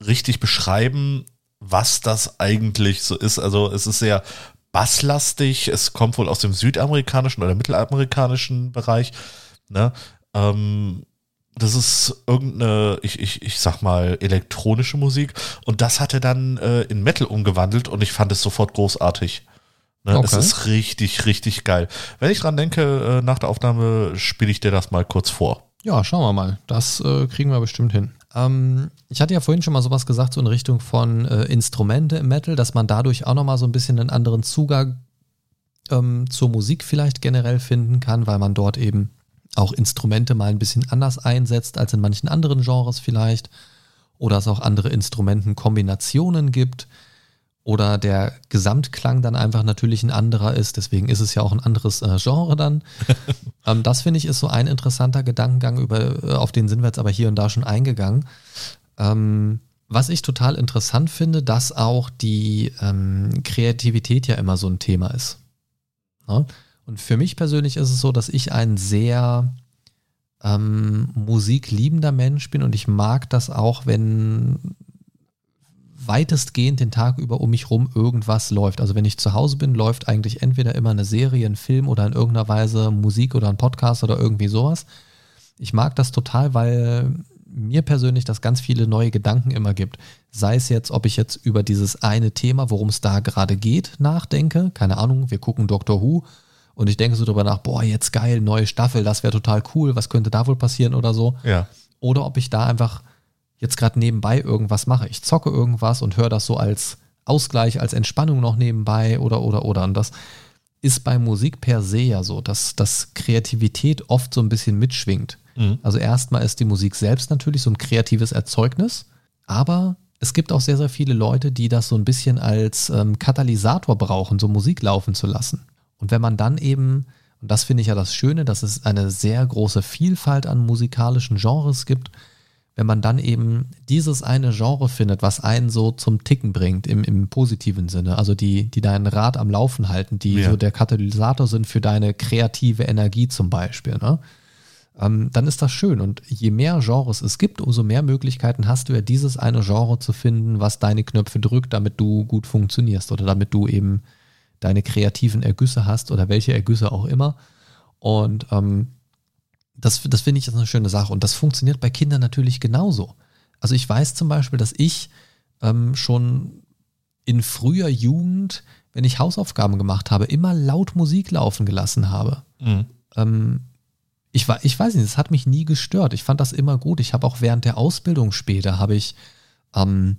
richtig beschreiben, was das eigentlich so ist. Also es ist sehr basslastig, es kommt wohl aus dem südamerikanischen oder mittelamerikanischen Bereich. Ne? Ähm, das ist irgendeine, ich, ich, ich sag mal, elektronische Musik. Und das hat er dann äh, in Metal umgewandelt und ich fand es sofort großartig. Ne? Okay. Es ist richtig, richtig geil. Wenn ich dran denke, äh, nach der Aufnahme spiele ich dir das mal kurz vor. Ja, schauen wir mal. Das äh, kriegen wir bestimmt hin. Ähm, ich hatte ja vorhin schon mal sowas gesagt, so in Richtung von äh, Instrumente im Metal, dass man dadurch auch nochmal so ein bisschen einen anderen Zugang ähm, zur Musik vielleicht generell finden kann, weil man dort eben auch Instrumente mal ein bisschen anders einsetzt als in manchen anderen Genres vielleicht. Oder es auch andere Instrumentenkombinationen gibt oder der Gesamtklang dann einfach natürlich ein anderer ist. Deswegen ist es ja auch ein anderes äh, Genre dann. ähm, das finde ich ist so ein interessanter Gedankengang, über, äh, auf den sind wir jetzt aber hier und da schon eingegangen. Ähm, was ich total interessant finde, dass auch die ähm, Kreativität ja immer so ein Thema ist. Ja? Und für mich persönlich ist es so, dass ich ein sehr ähm, musikliebender Mensch bin und ich mag das auch, wenn weitestgehend den Tag über um mich rum irgendwas läuft. Also wenn ich zu Hause bin, läuft eigentlich entweder immer eine Serie, ein Film oder in irgendeiner Weise Musik oder ein Podcast oder irgendwie sowas. Ich mag das total, weil mir persönlich das ganz viele neue Gedanken immer gibt. Sei es jetzt, ob ich jetzt über dieses eine Thema, worum es da gerade geht, nachdenke. Keine Ahnung, wir gucken Doctor Who und ich denke so drüber nach, boah, jetzt geil, neue Staffel, das wäre total cool, was könnte da wohl passieren oder so. Ja. Oder ob ich da einfach jetzt gerade nebenbei irgendwas mache. Ich zocke irgendwas und höre das so als Ausgleich, als Entspannung noch nebenbei oder oder oder. Und das ist bei Musik per se ja so, dass, dass Kreativität oft so ein bisschen mitschwingt. Mhm. Also erstmal ist die Musik selbst natürlich so ein kreatives Erzeugnis, aber es gibt auch sehr, sehr viele Leute, die das so ein bisschen als ähm, Katalysator brauchen, so Musik laufen zu lassen. Und wenn man dann eben, und das finde ich ja das Schöne, dass es eine sehr große Vielfalt an musikalischen Genres gibt, wenn man dann eben dieses eine Genre findet, was einen so zum Ticken bringt, im, im positiven Sinne, also die, die dein Rad am Laufen halten, die ja. so der Katalysator sind für deine kreative Energie zum Beispiel, ne? Ähm, dann ist das schön. Und je mehr Genres es gibt, umso mehr Möglichkeiten hast du ja, dieses eine Genre zu finden, was deine Knöpfe drückt, damit du gut funktionierst oder damit du eben deine kreativen Ergüsse hast oder welche Ergüsse auch immer. Und ähm, das, das finde ich ist eine schöne Sache. Und das funktioniert bei Kindern natürlich genauso. Also ich weiß zum Beispiel, dass ich ähm, schon in früher Jugend, wenn ich Hausaufgaben gemacht habe, immer laut Musik laufen gelassen habe. Mhm. Ähm, ich, ich weiß nicht, es hat mich nie gestört. Ich fand das immer gut. Ich habe auch während der Ausbildung später, habe ich ähm,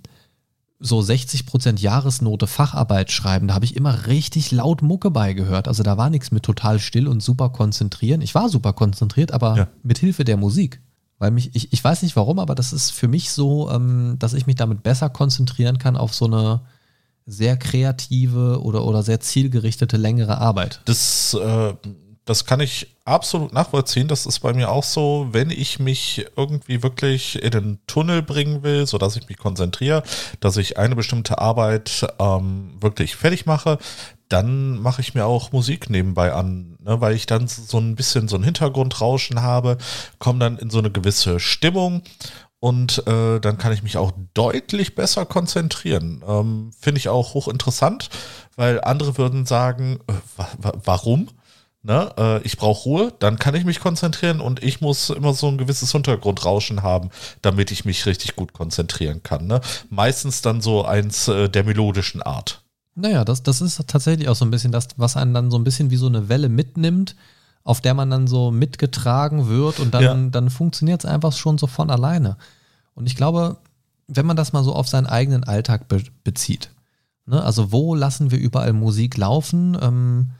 so 60% Jahresnote Facharbeit schreiben, da habe ich immer richtig laut Mucke beigehört. Also da war nichts mit total still und super konzentrieren. Ich war super konzentriert, aber ja. mit Hilfe der Musik. Weil mich, ich, ich weiß nicht warum, aber das ist für mich so, ähm, dass ich mich damit besser konzentrieren kann auf so eine sehr kreative oder, oder sehr zielgerichtete längere Arbeit. Das äh, das kann ich absolut nachvollziehen. Das ist bei mir auch so, wenn ich mich irgendwie wirklich in den Tunnel bringen will, so dass ich mich konzentriere, dass ich eine bestimmte Arbeit ähm, wirklich fertig mache, dann mache ich mir auch Musik nebenbei an, ne, weil ich dann so ein bisschen so ein Hintergrundrauschen habe, komme dann in so eine gewisse Stimmung und äh, dann kann ich mich auch deutlich besser konzentrieren. Ähm, Finde ich auch hochinteressant, weil andere würden sagen, äh, wa warum? Ne, äh, ich brauche Ruhe, dann kann ich mich konzentrieren und ich muss immer so ein gewisses Hintergrundrauschen haben, damit ich mich richtig gut konzentrieren kann. Ne? Meistens dann so eins äh, der melodischen Art. Naja, das, das ist tatsächlich auch so ein bisschen das, was einen dann so ein bisschen wie so eine Welle mitnimmt, auf der man dann so mitgetragen wird und dann, ja. dann funktioniert es einfach schon so von alleine. Und ich glaube, wenn man das mal so auf seinen eigenen Alltag be bezieht, ne, also wo lassen wir überall Musik laufen? Ähm,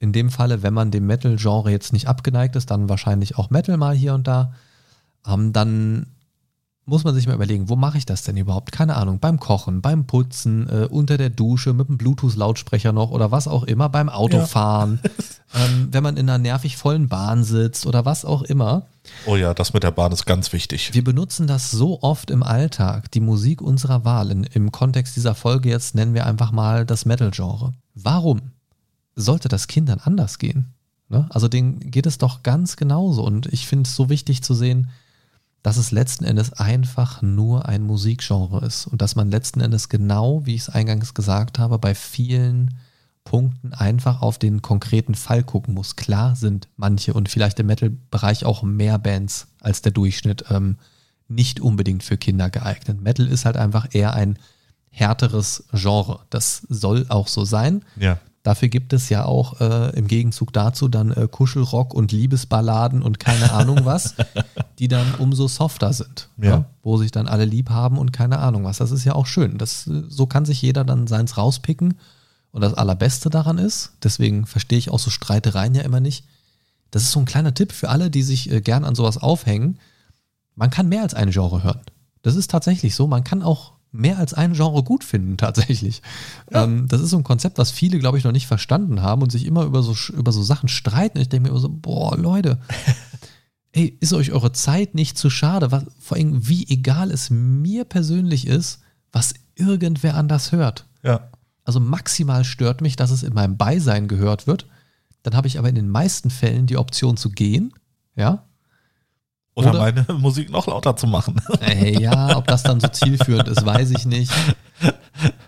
in dem Falle, wenn man dem Metal-Genre jetzt nicht abgeneigt ist, dann wahrscheinlich auch Metal mal hier und da. Ähm, dann muss man sich mal überlegen, wo mache ich das denn überhaupt? Keine Ahnung, beim Kochen, beim Putzen, äh, unter der Dusche, mit einem Bluetooth-Lautsprecher noch oder was auch immer, beim Autofahren, ja. ähm, wenn man in einer nervig vollen Bahn sitzt oder was auch immer. Oh ja, das mit der Bahn ist ganz wichtig. Wir benutzen das so oft im Alltag, die Musik unserer Wahl. In, Im Kontext dieser Folge jetzt nennen wir einfach mal das Metal-Genre. Warum sollte das Kindern anders gehen? Ne? Also denen geht es doch ganz genauso und ich finde es so wichtig zu sehen, dass es letzten Endes einfach nur ein Musikgenre ist und dass man letzten Endes genau, wie ich es eingangs gesagt habe, bei vielen Punkten einfach auf den konkreten Fall gucken muss. Klar sind manche und vielleicht im Metal-Bereich auch mehr Bands als der Durchschnitt ähm, nicht unbedingt für Kinder geeignet. Metal ist halt einfach eher ein härteres Genre. Das soll auch so sein. Ja. Dafür gibt es ja auch äh, im Gegenzug dazu dann äh, Kuschelrock und Liebesballaden und keine Ahnung was, die dann umso softer sind. Ja. ja. Wo sich dann alle lieb haben und keine Ahnung was. Das ist ja auch schön. Das, so kann sich jeder dann seins rauspicken. Und das Allerbeste daran ist, deswegen verstehe ich auch so Streitereien ja immer nicht, das ist so ein kleiner Tipp für alle, die sich äh, gern an sowas aufhängen. Man kann mehr als ein Genre hören. Das ist tatsächlich so. Man kann auch mehr als ein Genre gut finden, tatsächlich. Ja. Ähm, das ist so ein Konzept, was viele, glaube ich, noch nicht verstanden haben und sich immer über so, über so Sachen streiten. Ich denke mir immer so, boah, Leute, ey, ist euch eure Zeit nicht zu schade? Was, vor allem, wie egal es mir persönlich ist, was irgendwer anders hört. Ja. Also maximal stört mich, dass es in meinem Beisein gehört wird. Dann habe ich aber in den meisten Fällen die Option zu gehen. Ja, oder, Oder, meine Musik noch lauter zu machen. Äh, ja, ob das dann so zielführend ist, weiß ich nicht.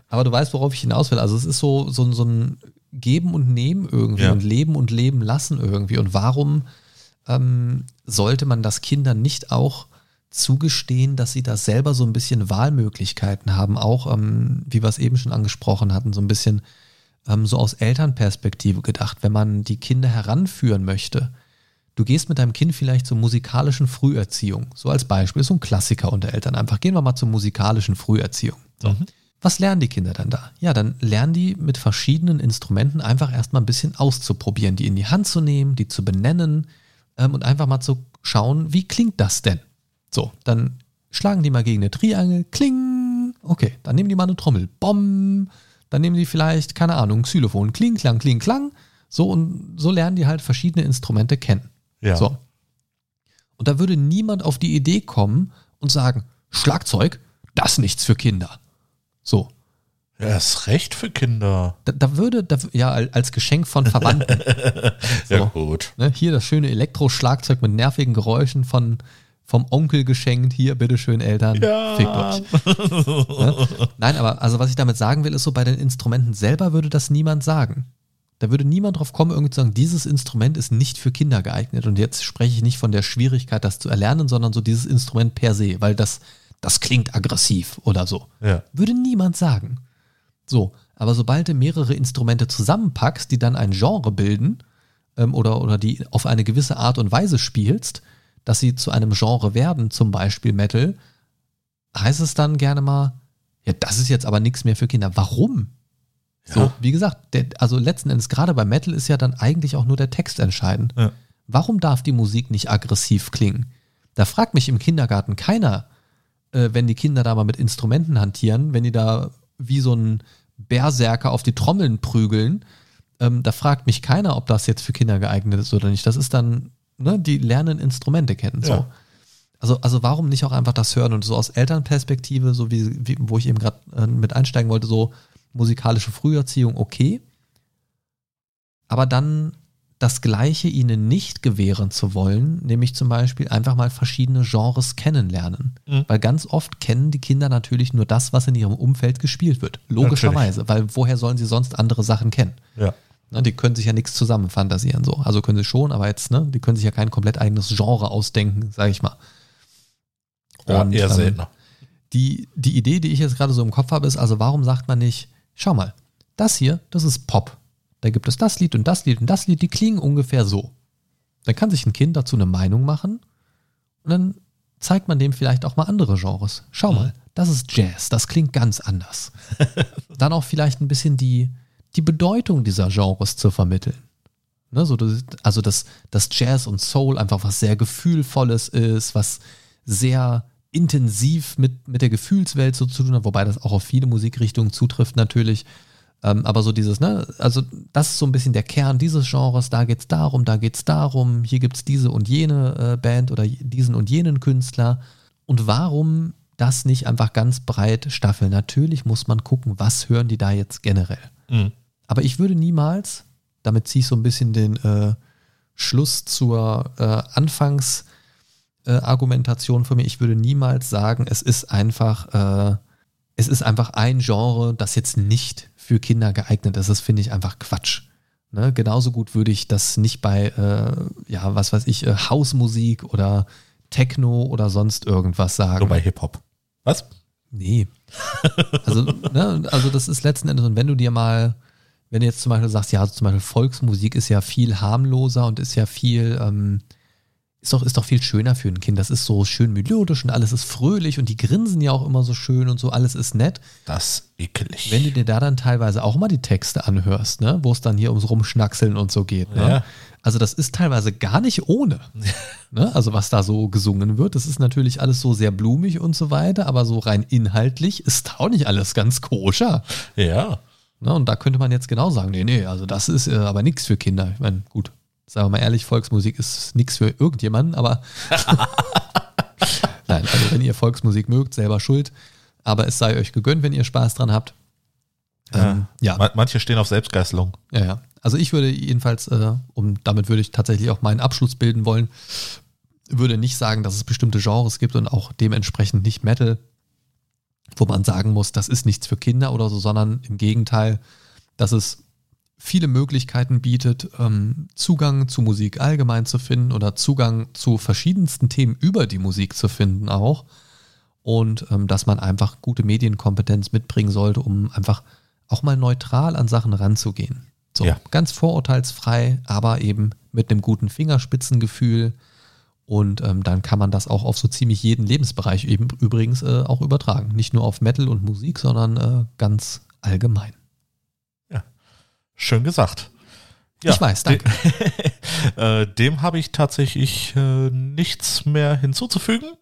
Aber du weißt, worauf ich hinaus will. Also es ist so, so, so ein Geben und Nehmen irgendwie ja. und Leben und Leben lassen irgendwie. Und warum ähm, sollte man das Kindern nicht auch zugestehen, dass sie da selber so ein bisschen Wahlmöglichkeiten haben, auch, ähm, wie wir es eben schon angesprochen hatten, so ein bisschen ähm, so aus Elternperspektive gedacht, wenn man die Kinder heranführen möchte Du gehst mit deinem Kind vielleicht zur musikalischen Früherziehung. So als Beispiel, so ein Klassiker unter Eltern. Einfach gehen wir mal zur musikalischen Früherziehung. So. Mhm. Was lernen die Kinder dann da? Ja, dann lernen die mit verschiedenen Instrumenten einfach erstmal ein bisschen auszuprobieren, die in die Hand zu nehmen, die zu benennen ähm, und einfach mal zu schauen, wie klingt das denn? So, dann schlagen die mal gegen eine Triangel, kling, okay, dann nehmen die mal eine Trommel, bom, dann nehmen die vielleicht, keine Ahnung, Xylophon, kling, klang, kling, klang. So und so lernen die halt verschiedene Instrumente kennen. Ja. So. Und da würde niemand auf die Idee kommen und sagen, Schlagzeug, das ist nichts für Kinder. So. Ja, ist recht für Kinder. Da, da würde, da, ja, als Geschenk von Verwandten. so. Ja, gut. Ne, hier das schöne Elektro-Schlagzeug mit nervigen Geräuschen von, vom Onkel geschenkt. Hier, bitteschön, Eltern. Ja. Fickt euch. ne? Nein, aber also was ich damit sagen will, ist so, bei den Instrumenten selber würde das niemand sagen. Da würde niemand drauf kommen, irgendwie zu sagen, dieses Instrument ist nicht für Kinder geeignet. Und jetzt spreche ich nicht von der Schwierigkeit, das zu erlernen, sondern so dieses Instrument per se, weil das, das klingt aggressiv oder so. Ja. Würde niemand sagen. So, aber sobald du mehrere Instrumente zusammenpackst, die dann ein Genre bilden ähm, oder, oder die auf eine gewisse Art und Weise spielst, dass sie zu einem Genre werden, zum Beispiel Metal, heißt es dann gerne mal, ja, das ist jetzt aber nichts mehr für Kinder. Warum? So, ja. wie gesagt, der, also letzten Endes, gerade bei Metal ist ja dann eigentlich auch nur der Text entscheidend. Ja. Warum darf die Musik nicht aggressiv klingen? Da fragt mich im Kindergarten keiner, äh, wenn die Kinder da mal mit Instrumenten hantieren, wenn die da wie so ein Berserker auf die Trommeln prügeln, ähm, da fragt mich keiner, ob das jetzt für Kinder geeignet ist oder nicht. Das ist dann, ne, die lernen Instrumente kennen. So. Ja. Also, also warum nicht auch einfach das hören und so aus Elternperspektive, so wie, wie wo ich eben gerade äh, mit einsteigen wollte, so musikalische Früherziehung okay, aber dann das Gleiche ihnen nicht gewähren zu wollen, nämlich zum Beispiel einfach mal verschiedene Genres kennenlernen. Mhm. Weil ganz oft kennen die Kinder natürlich nur das, was in ihrem Umfeld gespielt wird. Logischerweise, natürlich. weil woher sollen sie sonst andere Sachen kennen? Ja. Ne, die können sich ja nichts zusammen fantasieren so. Also können sie schon, aber jetzt, ne, die können sich ja kein komplett eigenes Genre ausdenken, sage ich mal. Und, ja, eher ähm, seltener. Die, die Idee, die ich jetzt gerade so im Kopf habe, ist, also warum sagt man nicht, Schau mal, das hier, das ist Pop. Da gibt es das Lied und das Lied und das Lied, die klingen ungefähr so. Dann kann sich ein Kind dazu eine Meinung machen und dann zeigt man dem vielleicht auch mal andere Genres. Schau mal, das ist Jazz, das klingt ganz anders. dann auch vielleicht ein bisschen die, die Bedeutung dieser Genres zu vermitteln. Ne, so, also dass, dass Jazz und Soul einfach was sehr Gefühlvolles ist, was sehr intensiv mit, mit der Gefühlswelt so zu tun hat, wobei das auch auf viele Musikrichtungen zutrifft natürlich. Ähm, aber so dieses, ne, also das ist so ein bisschen der Kern dieses Genres, da geht es darum, da geht es darum, hier gibt es diese und jene äh, Band oder diesen und jenen Künstler. Und warum das nicht einfach ganz breit staffeln? Natürlich muss man gucken, was hören die da jetzt generell. Mhm. Aber ich würde niemals, damit ziehe ich so ein bisschen den äh, Schluss zur äh, Anfangsargumentation von mir, ich würde niemals sagen, es ist einfach, äh, es ist einfach ein Genre, das jetzt nicht für Kinder geeignet ist. Das finde ich einfach Quatsch. Ne? Genauso gut würde ich das nicht bei, äh, ja, was weiß ich, äh, Hausmusik oder Techno oder sonst irgendwas sagen. Nur bei Hip-Hop. Was? Nee. Also, ne, also das ist letzten Endes, und wenn du dir mal, wenn du jetzt zum Beispiel sagst, ja, also zum Beispiel Volksmusik ist ja viel harmloser und ist ja viel, ähm, ist doch, ist doch viel schöner für ein Kind. Das ist so schön melodisch und alles ist fröhlich und die grinsen ja auch immer so schön und so, alles ist nett. Das ist ekelig. Wenn du dir da dann teilweise auch mal die Texte anhörst, ne, wo es dann hier ums Rumschnackseln und so geht, ne? Ja. Also das ist teilweise gar nicht ohne. ne? Also was da so gesungen wird, das ist natürlich alles so sehr blumig und so weiter, aber so rein inhaltlich ist auch nicht alles ganz koscher. Ja. Ne? Und da könnte man jetzt genau sagen, nee, nee, also das ist äh, aber nichts für Kinder. Ich meine, gut, sagen wir mal ehrlich, Volksmusik ist nichts für irgendjemanden, aber nein, also wenn ihr Volksmusik mögt, selber schuld. Aber es sei euch gegönnt, wenn ihr Spaß dran habt. Ähm, ja. ja. Manche stehen auf Selbstgeißelung. Ja, ja. Also ich würde jedenfalls, äh, und damit würde ich tatsächlich auch meinen Abschluss bilden wollen, würde nicht sagen, dass es bestimmte Genres gibt und auch dementsprechend nicht Metal, wo man sagen muss, das ist nichts für Kinder oder so, sondern im Gegenteil, dass es viele Möglichkeiten bietet, ähm, Zugang zu Musik allgemein zu finden oder Zugang zu verschiedensten Themen über die Musik zu finden auch. Und ähm, dass man einfach gute Medienkompetenz mitbringen sollte, um einfach auch mal neutral an Sachen ranzugehen. So, ja. ganz vorurteilsfrei, aber eben mit einem guten Fingerspitzengefühl. Und ähm, dann kann man das auch auf so ziemlich jeden Lebensbereich eben übrigens äh, auch übertragen. Nicht nur auf Metal und Musik, sondern äh, ganz allgemein. Schön gesagt. Ja, ich weiß, danke. äh, dem habe ich tatsächlich äh, nichts mehr hinzuzufügen.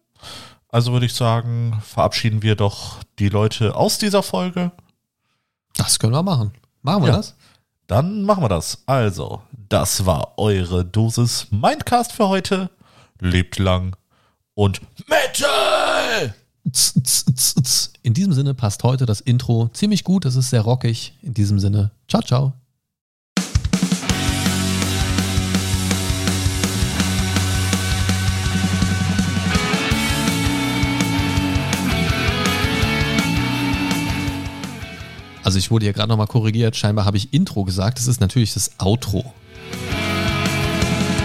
Also würde ich sagen, verabschieden wir doch die Leute aus dieser Folge. Das können wir machen. Machen wir ja, das? Dann machen wir das. Also, das war eure Dosis Mindcast für heute. Lebt lang und Metal! In diesem Sinne passt heute das Intro ziemlich gut. Es ist sehr rockig. In diesem Sinne, ciao, ciao. Also ich wurde hier gerade nochmal korrigiert. Scheinbar habe ich Intro gesagt. Das ist natürlich das Outro.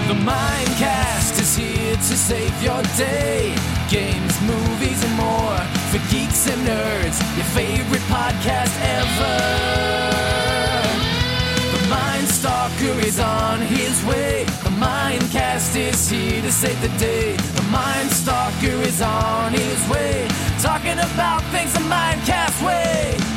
The Mindcast is here to save your day. Games, movies and more. For geeks and nerds. Your favorite podcast ever. The Mindstalker is on his way. The Mindcast is here to save the day. The Mindstalker is on his way. Talking about things the Mindcast way.